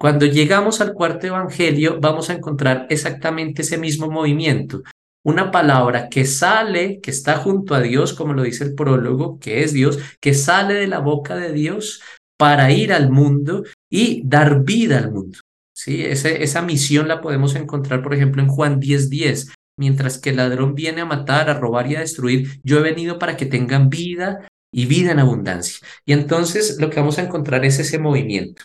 B: Cuando llegamos al cuarto evangelio, vamos a encontrar exactamente ese mismo movimiento. Una palabra que sale, que está junto a Dios, como lo dice el prólogo, que es Dios, que sale de la boca de Dios para ir al mundo y dar vida al mundo. ¿Sí? esa misión la podemos encontrar, por ejemplo, en Juan 10:10. 10. Mientras que el ladrón viene a matar, a robar y a destruir, yo he venido para que tengan vida y vida en abundancia. Y entonces lo que vamos a encontrar es ese movimiento.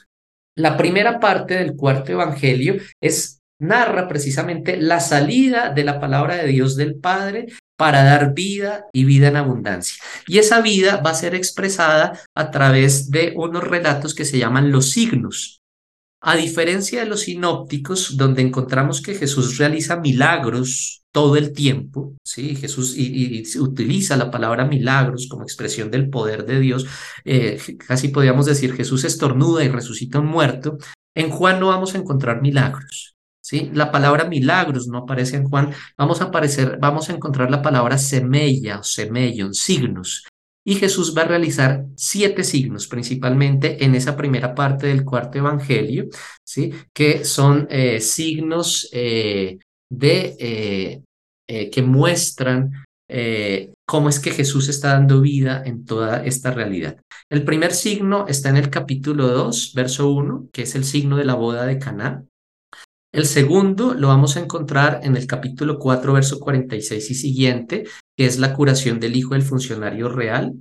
B: La primera parte del cuarto evangelio es narra precisamente la salida de la palabra de Dios del Padre para dar vida y vida en abundancia. Y esa vida va a ser expresada a través de unos relatos que se llaman los signos. A diferencia de los sinópticos, donde encontramos que Jesús realiza milagros todo el tiempo, ¿sí? Jesús y, utiliza la palabra milagros como expresión del poder de Dios, eh, casi podríamos decir Jesús estornuda y resucita un muerto. En Juan no vamos a encontrar milagros, ¿sí? La palabra milagros no aparece en Juan, vamos a, aparecer, vamos a encontrar la palabra semella o signos. Y Jesús va a realizar siete signos, principalmente en esa primera parte del cuarto evangelio, ¿sí? que son eh, signos eh, de, eh, que muestran cómo es que Jesús está dando vida en toda esta realidad. El primer signo está en el capítulo 2, verso 1, que es el signo de la boda de Caná. El segundo lo vamos a encontrar en el capítulo 4, verso 46 y siguiente, que es la curación del hijo del funcionario real.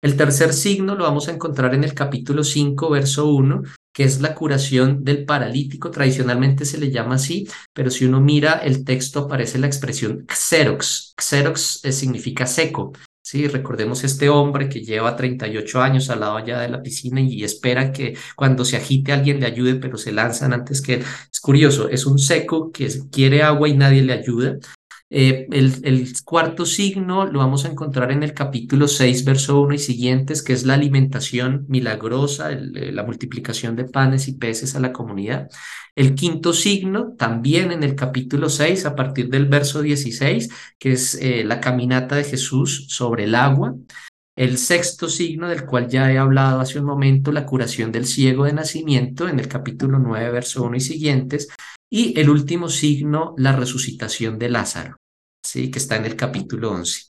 B: El tercer signo lo vamos a encontrar en el capítulo 5, verso 1, que es la curación del paralítico. Tradicionalmente se le llama así, pero si uno mira el texto aparece la expresión xerox. Xerox eh, significa seco. Sí, recordemos este hombre que lleva 38 años al lado allá de la piscina y espera que cuando se agite alguien le ayude, pero se lanzan antes que él. Es curioso, es un seco que quiere agua y nadie le ayuda. Eh, el, cuarto signo lo vamos a encontrar en el capítulo 6, verso 1 y siguientes, que es la alimentación milagrosa, eh, la multiplicación de panes y peces a la comunidad. El quinto signo, también en el capítulo 6, a partir del verso 16, que es eh, la caminata de Jesús sobre el agua. El sexto signo, del cual ya he hablado hace un momento, la curación del ciego de nacimiento, en el capítulo 9, verso 1 y siguientes. Y el último signo, la resucitación de Lázaro. ¿Sí? que está en el capítulo 11.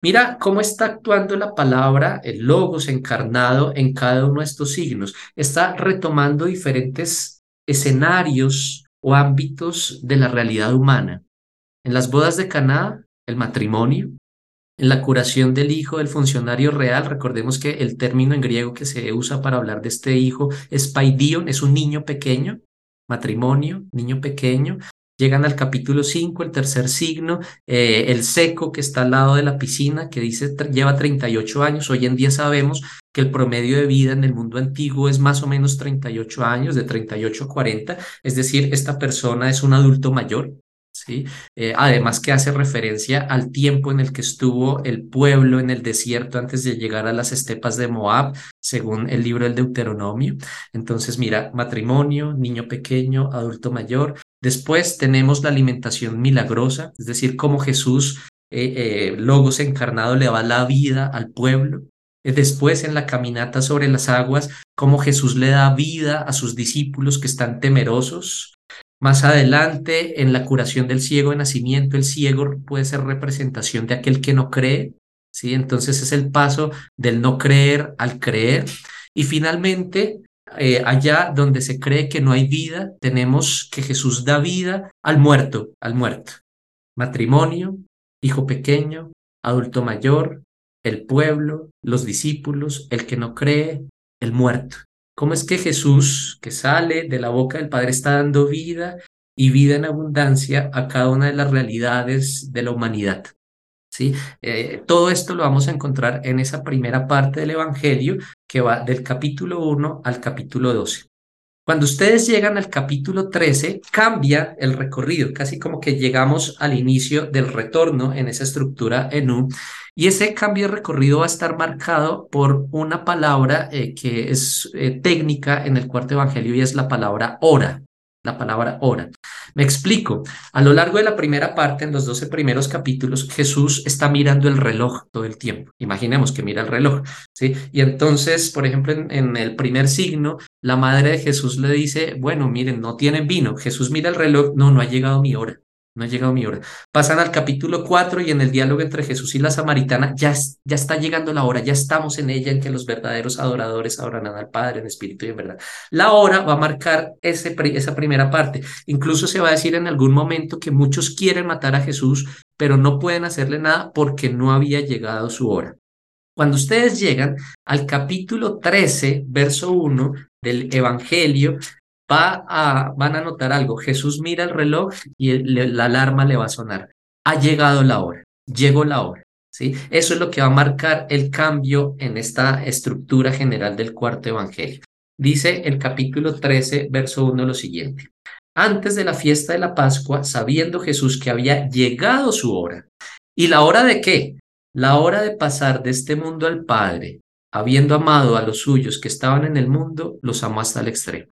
B: Mira cómo está actuando la palabra, el logos encarnado en cada uno de estos signos. Está retomando diferentes escenarios o ámbitos de la realidad humana. En las bodas de Caná, el matrimonio, en la curación del hijo del funcionario real, recordemos que el término en griego que se usa para hablar de este hijo es paidion, es un niño pequeño, matrimonio, niño pequeño, Llegan al capítulo 5, el tercer signo, eh, el seco que está al lado de la piscina, que dice lleva 38 años. Hoy en día sabemos que el promedio de vida en el mundo antiguo es más o menos 38 años, de 38 a 40. Es decir, esta persona es un adulto mayor, ¿sí? Eh, además que hace referencia al tiempo en el que estuvo el pueblo en el desierto antes de llegar a las estepas de Moab, según el libro del Deuteronomio. Entonces, mira, matrimonio, niño pequeño, adulto mayor, Después tenemos la alimentación milagrosa, es decir, cómo Jesús, eh, eh, Logos encarnado, le da la vida al pueblo. Eh, después en la caminata sobre las aguas, cómo Jesús le da vida a sus discípulos que están temerosos. Más adelante, en la curación del ciego de nacimiento, el ciego puede ser representación de aquel que no cree. ¿sí? Entonces es el paso del no creer al creer. Y finalmente, eh, allá donde se cree que no hay vida, tenemos que Jesús da vida al muerto, al muerto. Matrimonio, hijo pequeño, adulto mayor, el pueblo, los discípulos, el que no cree, el muerto. ¿Cómo es que Jesús, que sale de la boca del Padre, está dando vida y vida en abundancia a cada una de las realidades de la humanidad? Eh, todo esto lo vamos a encontrar en esa primera parte del Evangelio que va del capítulo 1 al capítulo 12. Cuando ustedes llegan al capítulo 13, cambia el recorrido, casi como que llegamos al inicio del retorno en esa estructura en un, y ese cambio de recorrido va a estar marcado por una palabra eh, que es eh, técnica en el cuarto evangelio y es la palabra hora la palabra hora. Me explico. A lo largo de la primera parte, en los 12 primeros capítulos, Jesús está mirando el reloj todo el tiempo. Imaginemos que mira el reloj, ¿sí? Y entonces, por ejemplo, en, en el primer signo, la madre de Jesús le dice, bueno, miren, no tienen vino. Jesús mira el reloj, no, no ha llegado mi hora no ha llegado mi hora. Pasan al capítulo 4 y en el diálogo entre Jesús y la samaritana ya, ya está llegando la hora, ya estamos en ella en que los verdaderos adoradores adorarán al Padre en espíritu y en verdad. La hora va a marcar ese, esa primera parte. Incluso se va a decir en algún momento que muchos quieren matar a Jesús, pero no pueden hacerle nada porque no había llegado su hora. Cuando ustedes llegan al capítulo 13, verso 1 del Evangelio, van a notar algo. Jesús mira el reloj y la alarma le va a sonar. Ha llegado la hora, llegó la hora. ¿sí? Eso es lo que va a marcar el cambio en esta estructura general del cuarto evangelio. Dice el capítulo 13, verso 1 lo siguiente. Antes de la fiesta de la Pascua, sabiendo Jesús que había llegado su hora. ¿Y la hora de qué? La hora de pasar de este mundo al Padre, habiendo amado a los suyos que estaban en el mundo, los amó hasta el extremo.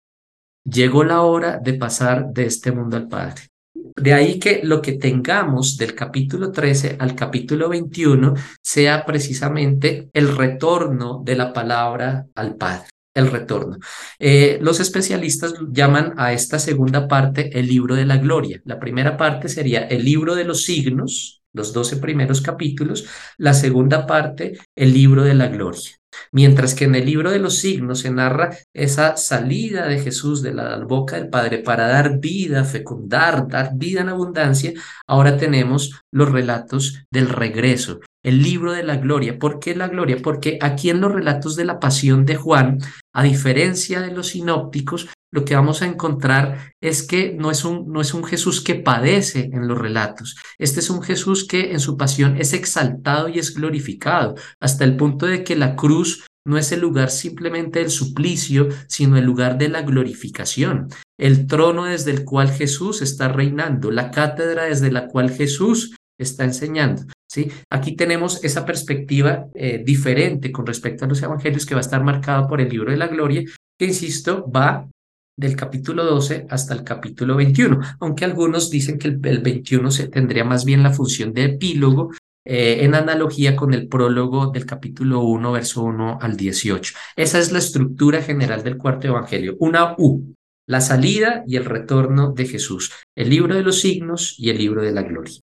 B: Llegó la hora de pasar de este mundo al Padre. De ahí que lo que tengamos del capítulo 13 al capítulo 21 sea precisamente el retorno de la palabra al Padre, el retorno. Eh, los especialistas llaman a esta segunda parte el libro de la gloria. La primera parte sería el libro de los signos, los doce primeros capítulos. La segunda parte, el libro de la gloria. Mientras que en el libro de los signos se narra esa salida de Jesús de la boca del Padre para dar vida, fecundar, dar vida en abundancia, ahora tenemos los relatos del regreso, el libro de la gloria. ¿Por qué la gloria? Porque aquí en los relatos de la pasión de Juan, a diferencia de los sinópticos, lo que vamos a encontrar es que no es un, no es un Jesús que padece en los relatos. Este es un Jesús que en su pasión es exaltado y es glorificado, hasta el punto de que la cruz no es el lugar simplemente del suplicio, sino el lugar de la glorificación, el trono desde el cual Jesús está reinando, la cátedra desde la cual Jesús está enseñando. ¿sí? Aquí tenemos esa perspectiva eh, diferente con respecto a los evangelios que va a estar marcado por el libro de la gloria, que, insisto, va del capítulo 12 hasta el capítulo 21, aunque algunos dicen que el, 21 se tendría más bien la función de epílogo eh, en analogía con el prólogo del capítulo 1, verso 1 al 18. Esa es la estructura general del cuarto evangelio, una U, la salida y el retorno de Jesús, el libro de los signos y el libro de la gloria.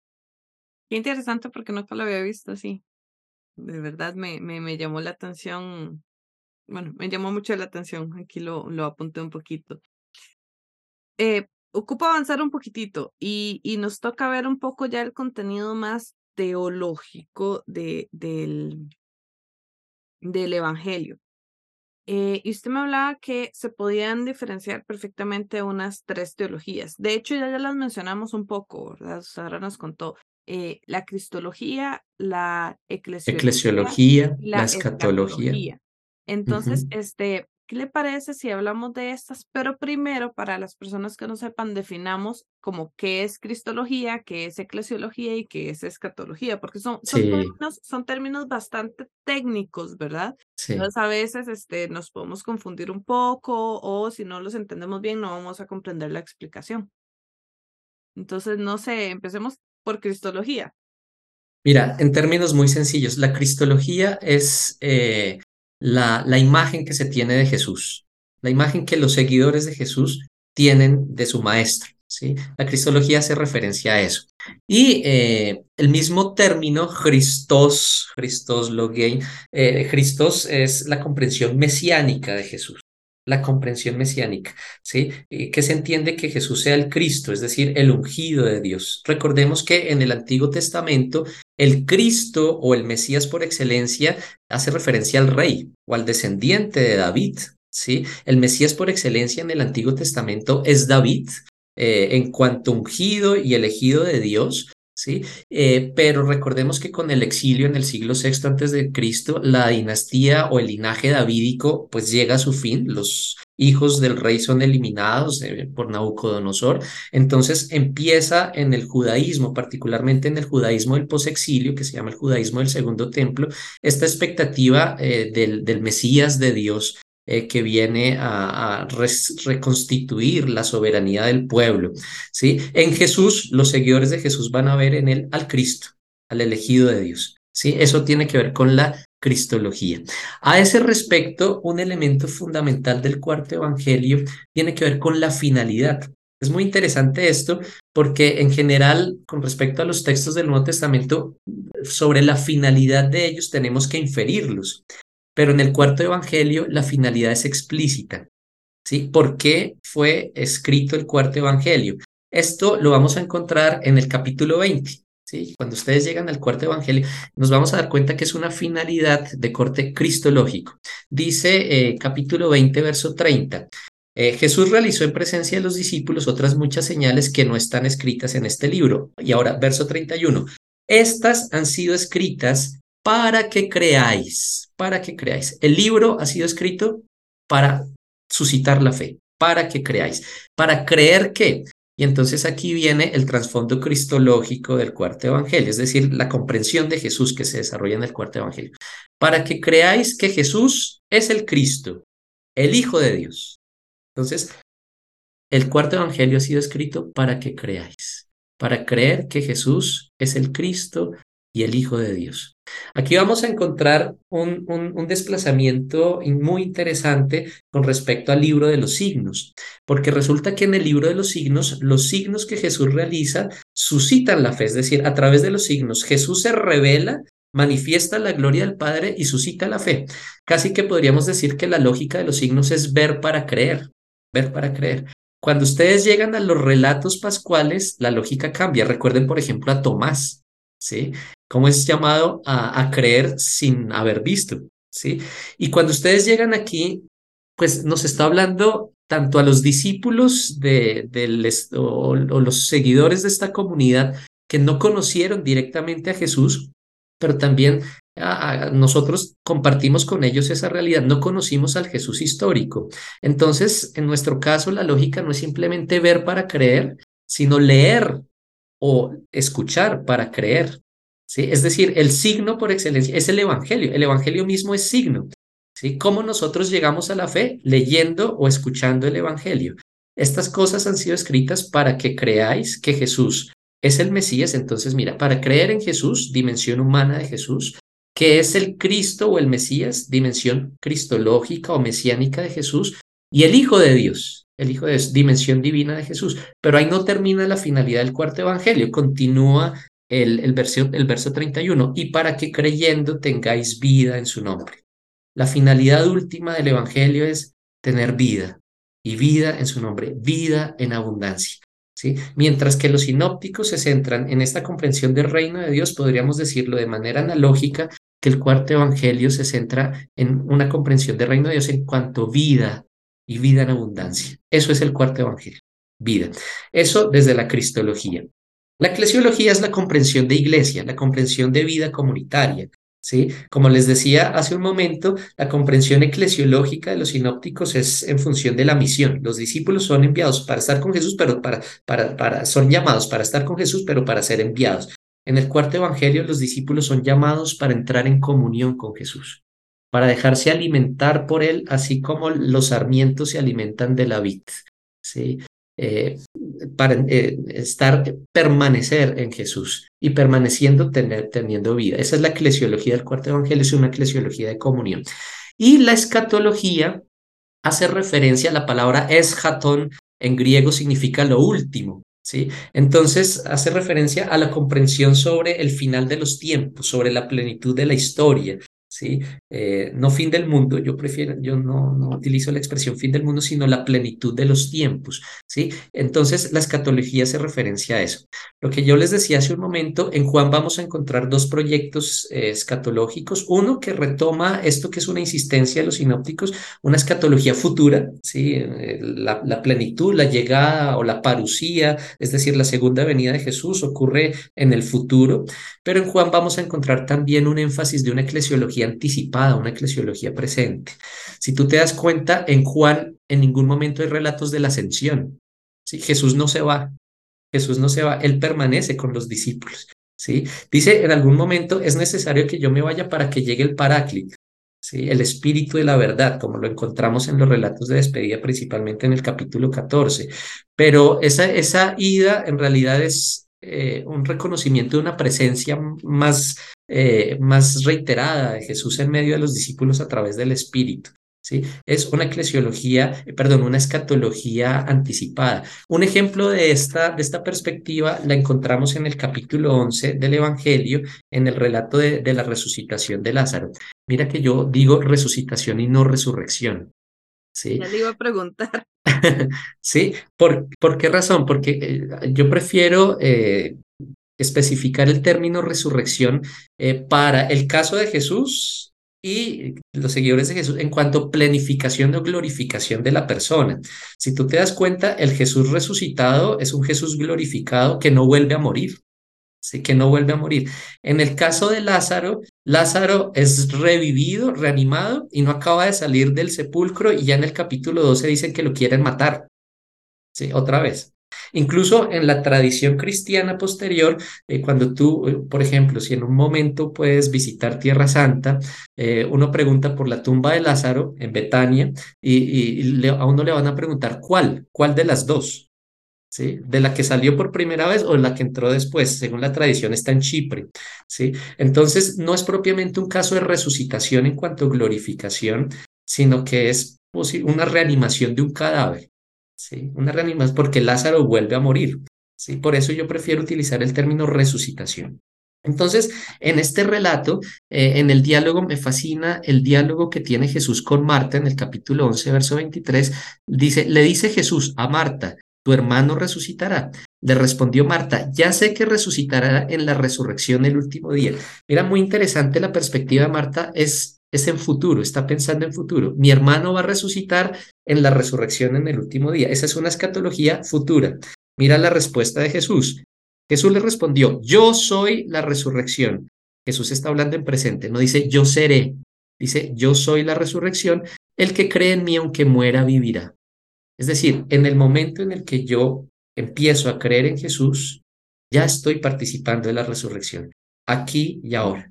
A: Qué interesante porque nunca lo había visto así. De verdad me, me, me llamó la atención bueno, me llamó mucho la atención, aquí lo, lo apunté un poquito. Eh, ocupa avanzar un poquitito y, y nos toca ver un poco ya el contenido más teológico de, del, del Evangelio. Eh, y usted me hablaba que se podían diferenciar perfectamente unas tres teologías. De hecho, ya, ya las mencionamos un poco, ¿verdad? Ahora nos contó eh, la cristología, la eclesiología,
B: la, escatología.
A: Entonces, este, ¿qué le parece si hablamos de estas? Pero primero, para las personas que no sepan, definamos como qué es cristología, qué es eclesiología y qué es escatología, porque son, son, términos, son términos bastante técnicos, ¿verdad? Entonces, a veces este, nos podemos confundir un poco o si no los entendemos bien, no vamos a comprender la explicación. Entonces, no sé, empecemos por cristología.
B: Mira, en términos muy sencillos, la cristología es eh, la, la imagen que se tiene de Jesús, la imagen que los seguidores de Jesús tienen de su maestro. ¿sí? La cristología hace referencia a eso. Y eh, el mismo término Christos, Christos Logei, eh, es la comprensión mesiánica de Jesús la comprensión mesiánica, ¿sí? Que se entiende que Jesús sea el Cristo, es decir, el ungido de Dios. Recordemos que en el Antiguo Testamento el Cristo o el Mesías por excelencia hace referencia al rey o al descendiente de David, ¿sí? El Mesías por excelencia en el Antiguo Testamento es David, eh, en cuanto ungido y elegido de Dios, Eh, pero recordemos que con el exilio en el siglo VI antes de Cristo, la dinastía o el linaje davídico pues llega a su fin, los hijos del rey son eliminados eh, por Nabucodonosor, entonces empieza en el judaísmo, particularmente en el judaísmo del posexilio, que se llama el judaísmo del segundo templo, esta expectativa eh, del, del Mesías de Dios eh, que viene a, reconstituir la soberanía del pueblo. ¿sí? En Jesús, los seguidores de Jesús van a ver en él al Cristo, al elegido de Dios. ¿sí? Eso tiene que ver con la cristología. A ese respecto, un elemento fundamental del cuarto evangelio tiene que ver con la finalidad. Es muy interesante esto porque en general, con respecto a los textos del Nuevo Testamento, sobre la finalidad de ellos tenemos que inferirlos. Pero en el cuarto evangelio la finalidad es explícita. ¿sí? ¿Por qué fue escrito el cuarto evangelio? Esto lo vamos a encontrar en el capítulo 20. ¿sí? Cuando ustedes llegan al cuarto evangelio, nos vamos a dar cuenta que es una finalidad de corte cristológico. Dice eh, capítulo 20, verso 30. Eh, Jesús realizó en presencia de los discípulos otras muchas señales que no están escritas en este libro. Y ahora, verso 31. Estas han sido escritas para que creáis, para que creáis. El libro ha sido escrito para suscitar la fe, para que creáis. ¿Para creer qué? Y entonces aquí viene el trasfondo cristológico del cuarto evangelio, es decir, la comprensión de Jesús que se desarrolla en el cuarto evangelio. Para que creáis que Jesús es el Cristo, el Hijo de Dios. Entonces, el cuarto evangelio ha sido escrito para que creáis, para creer que Jesús es el Cristo y el Hijo de Dios. Aquí vamos a encontrar un, un, desplazamiento muy interesante con respecto al libro de los signos, porque resulta que en el libro de los signos, los signos que Jesús realiza suscitan la fe, es decir, a través de los signos Jesús se revela manifiesta la gloria del Padre y suscita la fe. Casi que podríamos decir que la lógica de los signos es ver para creer, ver para creer. Cuando ustedes llegan a los relatos pascuales, la lógica cambia. Recuerden, por ejemplo, a Tomás, ¿sí? ¿Cómo es llamado a, creer sin haber visto? ¿Sí? Y cuando ustedes llegan aquí, pues nos está hablando tanto a los discípulos de, o, los seguidores de esta comunidad que no conocieron directamente a Jesús, pero también nosotros compartimos con ellos esa realidad, no conocimos al Jesús histórico. Entonces, en nuestro caso, la lógica no es simplemente ver para creer, sino leer o escuchar para creer. ¿sí? Es decir, el signo por excelencia es el Evangelio. El Evangelio mismo es signo. ¿sí? ¿Cómo nosotros llegamos a la fe? Leyendo o escuchando el Evangelio. Estas cosas han sido escritas para que creáis que Jesús es el Mesías. Entonces, mira, para creer en Jesús, dimensión humana de Jesús, que es el Cristo o el Mesías, dimensión cristológica o mesiánica de Jesús, y el Hijo de Dios, el Hijo de dimensión divina de Jesús. Pero ahí no termina la finalidad del cuarto evangelio, continúa el, el, verso, el verso 31, y para que creyendo tengáis vida en su nombre. La finalidad última del evangelio es tener vida, y vida en su nombre, vida en abundancia. ¿Sí? Mientras que los sinópticos se centran en esta comprensión del reino de Dios, podríamos decirlo de manera analógica, que el cuarto evangelio se centra en una comprensión del reino de Dios en cuanto vida y vida en abundancia. Eso es el cuarto evangelio, vida. Eso desde la cristología. La eclesiología es la comprensión de iglesia, la comprensión de vida comunitaria. ¿sí? Como les decía hace un momento, la comprensión eclesiológica de los sinópticos es en función de la misión. Los discípulos son enviados para estar con Jesús, pero para, para, para, son llamados para estar con Jesús, pero para ser enviados. En el cuarto evangelio, los discípulos son llamados para entrar en comunión con Jesús, para dejarse alimentar por él, así como los sarmientos se alimentan de la vid. ¿sí? Eh, para eh, estar, permanecer en Jesús y permaneciendo tener, teniendo vida. Esa es la eclesiología del cuarto evangelio, es una eclesiología de comunión. Y la escatología hace referencia a la palabra eschaton, en griego significa lo último. ¿Sí? Entonces hace referencia a la comprensión sobre el final de los tiempos, sobre la plenitud de la historia, ¿sí? Eh, no fin del mundo, yo prefiero, yo no, no utilizo la expresión fin del mundo, sino la plenitud de los tiempos, ¿sí? Entonces, la escatología se referencia a eso. Lo que yo les decía hace un momento, en Juan vamos a encontrar dos proyectos eh, escatológicos, uno que retoma esto que es una insistencia de los sinópticos, una escatología futura, ¿sí? Eh, la, la plenitud, la llegada o la parucía, es decir, la segunda venida de Jesús ocurre en el futuro, pero en Juan vamos a encontrar también un énfasis de una eclesiología anticipada, una eclesiología presente. Si tú te das cuenta, en Juan en ningún momento hay relatos de la ascensión. ¿sí? Jesús no se va, Jesús no se va, Él permanece con los discípulos. ¿sí? Dice, en algún momento es necesario que yo me vaya para que llegue el paráclito. ¿sí? El espíritu de la verdad, como lo encontramos en los relatos de despedida, principalmente en el capítulo 14. Pero esa, esa ida en realidad es eh, un reconocimiento de una presencia más, eh, más reiterada de Jesús en medio de los discípulos a través del Espíritu. ¿sí? Es una eclesiología, eh, perdón, una escatología anticipada. Un ejemplo de esta, de esta perspectiva la encontramos en el capítulo 11 del Evangelio, en el relato de, de la resucitación de Lázaro. Mira que yo digo resucitación y no resurrección. ¿sí?
A: Ya le iba a preguntar.
B: sí, ¿Por, ¿por qué razón? Porque eh, yo prefiero eh, especificar el término resurrección eh, para el caso de Jesús y los seguidores de Jesús en cuanto a planificación o glorificación de la persona. Si tú te das cuenta, el Jesús resucitado es un Jesús glorificado que no vuelve a morir. ¿sí? que no vuelve a morir. En el caso de Lázaro, Lázaro es revivido, reanimado y no acaba de salir del sepulcro y ya en el capítulo 12 dicen que lo quieren matar. ¿sí? Otra vez. Incluso en la tradición cristiana posterior, eh, cuando tú, eh, por ejemplo, si en un momento puedes visitar Tierra Santa, eh, uno pregunta por la tumba de Lázaro en Betania y, a uno le van a preguntar cuál, cuál de las dos, ¿sí? De la que salió por primera vez o de la que entró después, según la tradición está en Chipre, ¿sí? Entonces, no es propiamente un caso de resucitación en cuanto a glorificación, sino que es una reanimación de un cadáver. ¿Sí? Una reanimación porque Lázaro vuelve a morir, ¿sí? Por eso yo prefiero utilizar el término resucitación. Entonces, en este relato, eh, en el diálogo, me fascina el diálogo que tiene Jesús con Marta en el capítulo 11, verso 23. Dice, le dice Jesús a Marta, tu hermano resucitará. Le respondió Marta, ya sé que resucitará en la resurrección el último día. Mira, muy interesante la perspectiva de Marta, es es en futuro, está pensando en futuro. Mi hermano va a resucitar en la resurrección en el último día. Esa es una escatología futura. Mira la respuesta de Jesús. Jesús le respondió, yo soy la resurrección. Jesús está hablando en presente, no dice yo seré, dice yo soy la resurrección. El que cree en mí, aunque muera, vivirá. Es decir, en el momento en el que yo empiezo a creer en Jesús, ya estoy participando de la resurrección, aquí y ahora.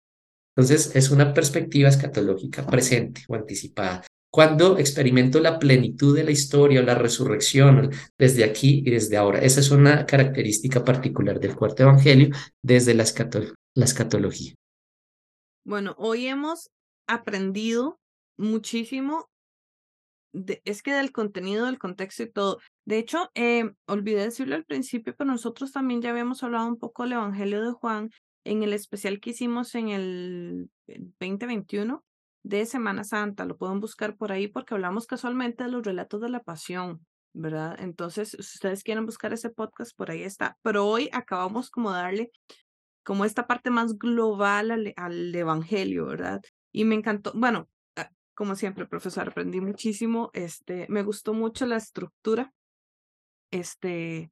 B: Entonces, es una perspectiva escatológica presente o anticipada. Cuando experimento la plenitud de la historia o la resurrección desde aquí y desde ahora. Esa es una característica particular del cuarto evangelio desde la, escatología.
A: Bueno, hoy hemos aprendido muchísimo, es que del contenido, del contexto y todo. De hecho, eh, olvidé decirlo al principio, pero nosotros también ya habíamos hablado un poco del Evangelio de Juan en el especial que hicimos en el 2021 de Semana Santa. Lo pueden buscar por ahí porque hablamos casualmente de los relatos de la pasión, ¿verdad? Entonces, si ustedes quieren buscar ese podcast, por ahí está. Pero hoy acabamos como darle como esta parte más global al, al Evangelio, ¿verdad? Y me encantó, bueno, ah, como siempre, profesor, aprendí muchísimo. Este, me gustó mucho la estructura. Este,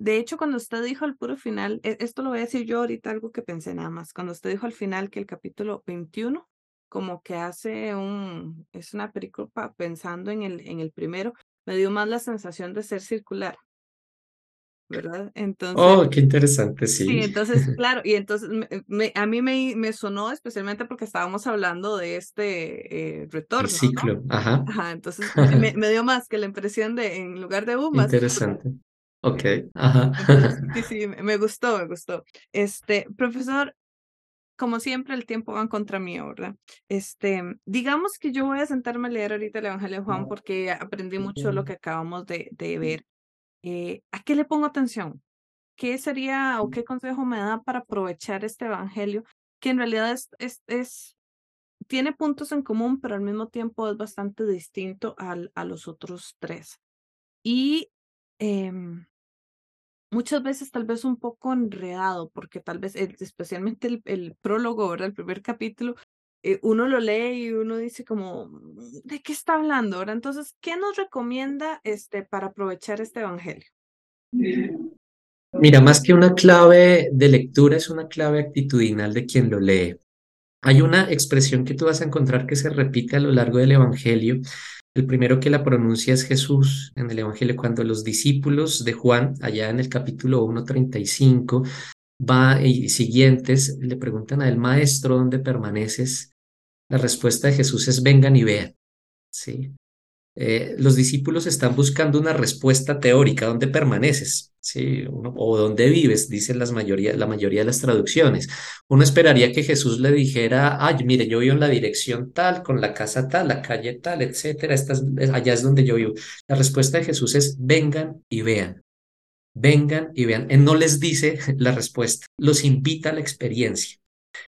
A: de hecho, cuando usted dijo al puro final, e, esto lo voy a decir yo ahorita, algo que pensé nada más, cuando usted dijo al final que el capítulo 21 como que hace un, es una película pensando en el, en el primero, me dio más la sensación de ser circular. ¿Verdad? Entonces.
B: Oh, qué interesante, sí.
A: Sí, entonces, claro, y entonces a mí me, me sonó especialmente porque estábamos hablando de este eh, retorno. El
B: ciclo, ajá.
A: Ajá, entonces me, me, dio más que la impresión de, en lugar de más.
B: Interesante. Ok, ajá.
A: sí, sí, me gustó, me gustó. Este, profesor, como siempre, el tiempo va en contra mío, ¿verdad? Este, digamos que yo voy a sentarme a leer ahorita el Evangelio de Juan porque aprendí mucho de lo que acabamos de, de ver. Eh, ¿A qué le pongo atención? ¿Qué sería o qué consejo me da para aprovechar este Evangelio? Que en realidad es, es, es tiene puntos en común, pero al mismo tiempo es bastante distinto al, a los otros tres. Y eh, muchas veces tal vez un poco enredado, porque tal vez, especialmente el, prólogo, ¿verdad? El primer capítulo, eh, uno lo lee y uno dice como, mm, ¿de qué está hablando? ¿verdad? Entonces, ¿qué nos recomienda este, para aprovechar este evangelio?
B: Mira, más que una clave de lectura, es una clave actitudinal de quien lo lee. Hay una expresión que tú vas a encontrar que se repite a lo largo del Evangelio el primero que la pronuncia es Jesús en el Evangelio, cuando los discípulos de Juan, allá en el capítulo 1.35, va y siguientes, le preguntan al maestro, ¿dónde permaneces? La respuesta de Jesús es, vengan y vean. ¿Sí? Eh, los discípulos están buscando una respuesta teórica, ¿dónde permaneces? ¿Sí? o ¿dónde vives? Dicen las mayoría, la mayoría de las traducciones. Uno esperaría que Jesús le dijera, ay, mire, yo vivo en la dirección tal, con la casa tal, la calle tal, etcétera, allá es donde yo vivo. La respuesta de Jesús es, vengan y vean. Vengan y vean. Él no les dice la respuesta, los invita a la experiencia.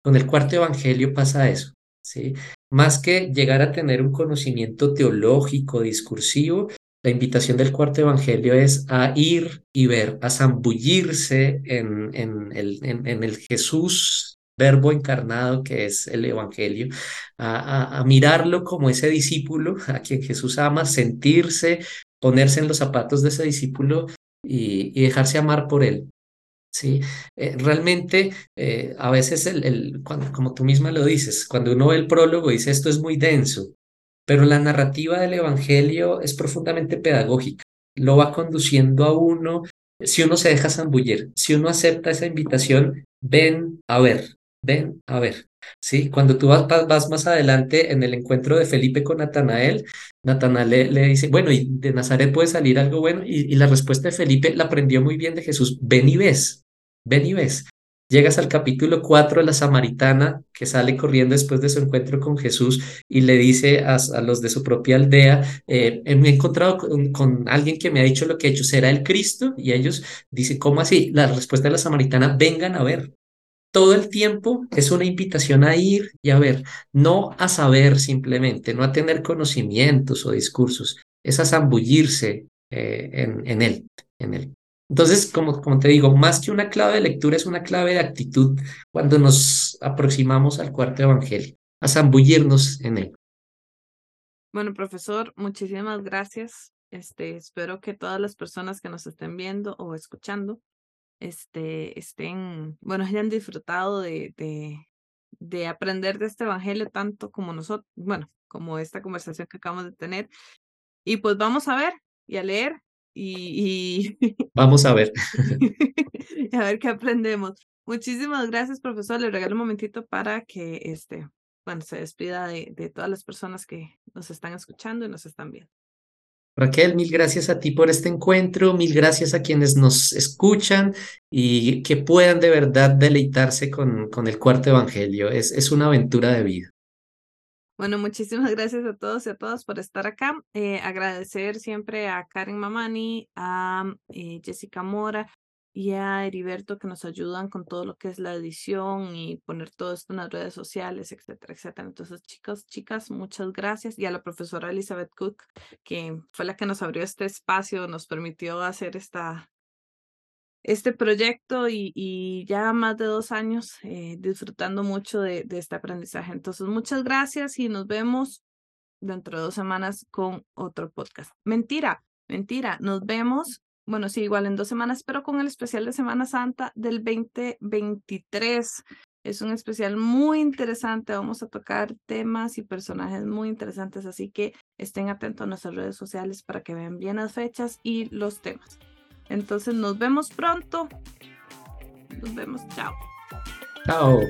B: Con el cuarto evangelio pasa eso. ¿sí? Más que llegar a tener un conocimiento teológico, discursivo, la invitación del cuarto evangelio es a ir y ver, a zambullirse en, el, Jesús verbo encarnado que es el Evangelio, a, mirarlo como ese discípulo a quien Jesús ama, sentirse, ponerse en los zapatos de ese discípulo y, dejarse amar por él. ¿sí? Eh, realmente, eh, a veces, el, como tú misma lo dices, cuando uno ve el prólogo, dice esto es muy denso, pero la narrativa del Evangelio es profundamente pedagógica, lo va conduciendo a uno, si uno se deja zambullir, si uno acepta esa invitación, ven a ver, ven a ver. ¿sí? Cuando tú vas, más adelante en el encuentro de Felipe con Natanael, Natanael le, dice, bueno, ¿y de Nazaret puede salir algo bueno? Y, la respuesta de Felipe la aprendió muy bien de Jesús, ven y ves, ven y ves. Llegas al capítulo 4 de la samaritana que sale corriendo después de su encuentro con Jesús y le dice a, los de su propia aldea, eh, me he encontrado con, con, alguien que me ha dicho lo que he hecho, ¿será el Cristo? Y ellos dicen, ¿cómo así? La respuesta de la samaritana, vengan a ver, todo el tiempo es una invitación a ir y a ver, no a saber simplemente, no a tener conocimientos o discursos, es a zambullirse eh, en, en, él, en él. Entonces, como, te digo, más que una clave de lectura, es una clave de actitud cuando nos aproximamos al cuarto evangelio, a zambullirnos en él.
A: Bueno, profesor, muchísimas gracias. Este, espero que todas las personas que nos estén viendo o escuchando este, estén, bueno, hayan disfrutado de, de, de aprender de este evangelio tanto como nosotros, bueno, como esta conversación que acabamos de tener. Y pues vamos a ver y a leer y, y...
B: vamos a ver.
A: a ver qué aprendemos. Muchísimas gracias, profesor. Le regalo un momentito para que este, bueno, se despida de, de todas las personas que nos están escuchando y nos están viendo.
B: Raquel, mil gracias a ti por este encuentro, mil gracias a quienes nos escuchan y que puedan de verdad deleitarse con, con el cuarto evangelio. Es, es una aventura de vida.
A: Bueno, muchísimas gracias a todos y a todas por estar acá. Eh, agradecer siempre a Karen Mamani, a eh, Jessica Mora, y a Heriberto que nos ayudan con todo lo que es la edición y poner todo esto en las redes sociales, etcétera, etcétera. Entonces, chicos, chicas, muchas gracias. Y a la profesora Elizabeth Cook, que fue la que nos abrió este espacio, nos permitió hacer esta, este proyecto y, ya más de dos años eh, disfrutando mucho de, de este aprendizaje. Entonces, muchas gracias y nos vemos dentro de dos semanas con otro podcast. Mentira, mentira, nos vemos bueno, sí, igual en dos semanas, pero con el especial de Semana Santa del 2023. Es un especial muy interesante. Vamos a tocar temas y personajes muy interesantes, así que estén atentos a nuestras redes sociales para que vean bien las fechas y los temas. Entonces, nos vemos pronto. Nos vemos. Chao.
B: Chao.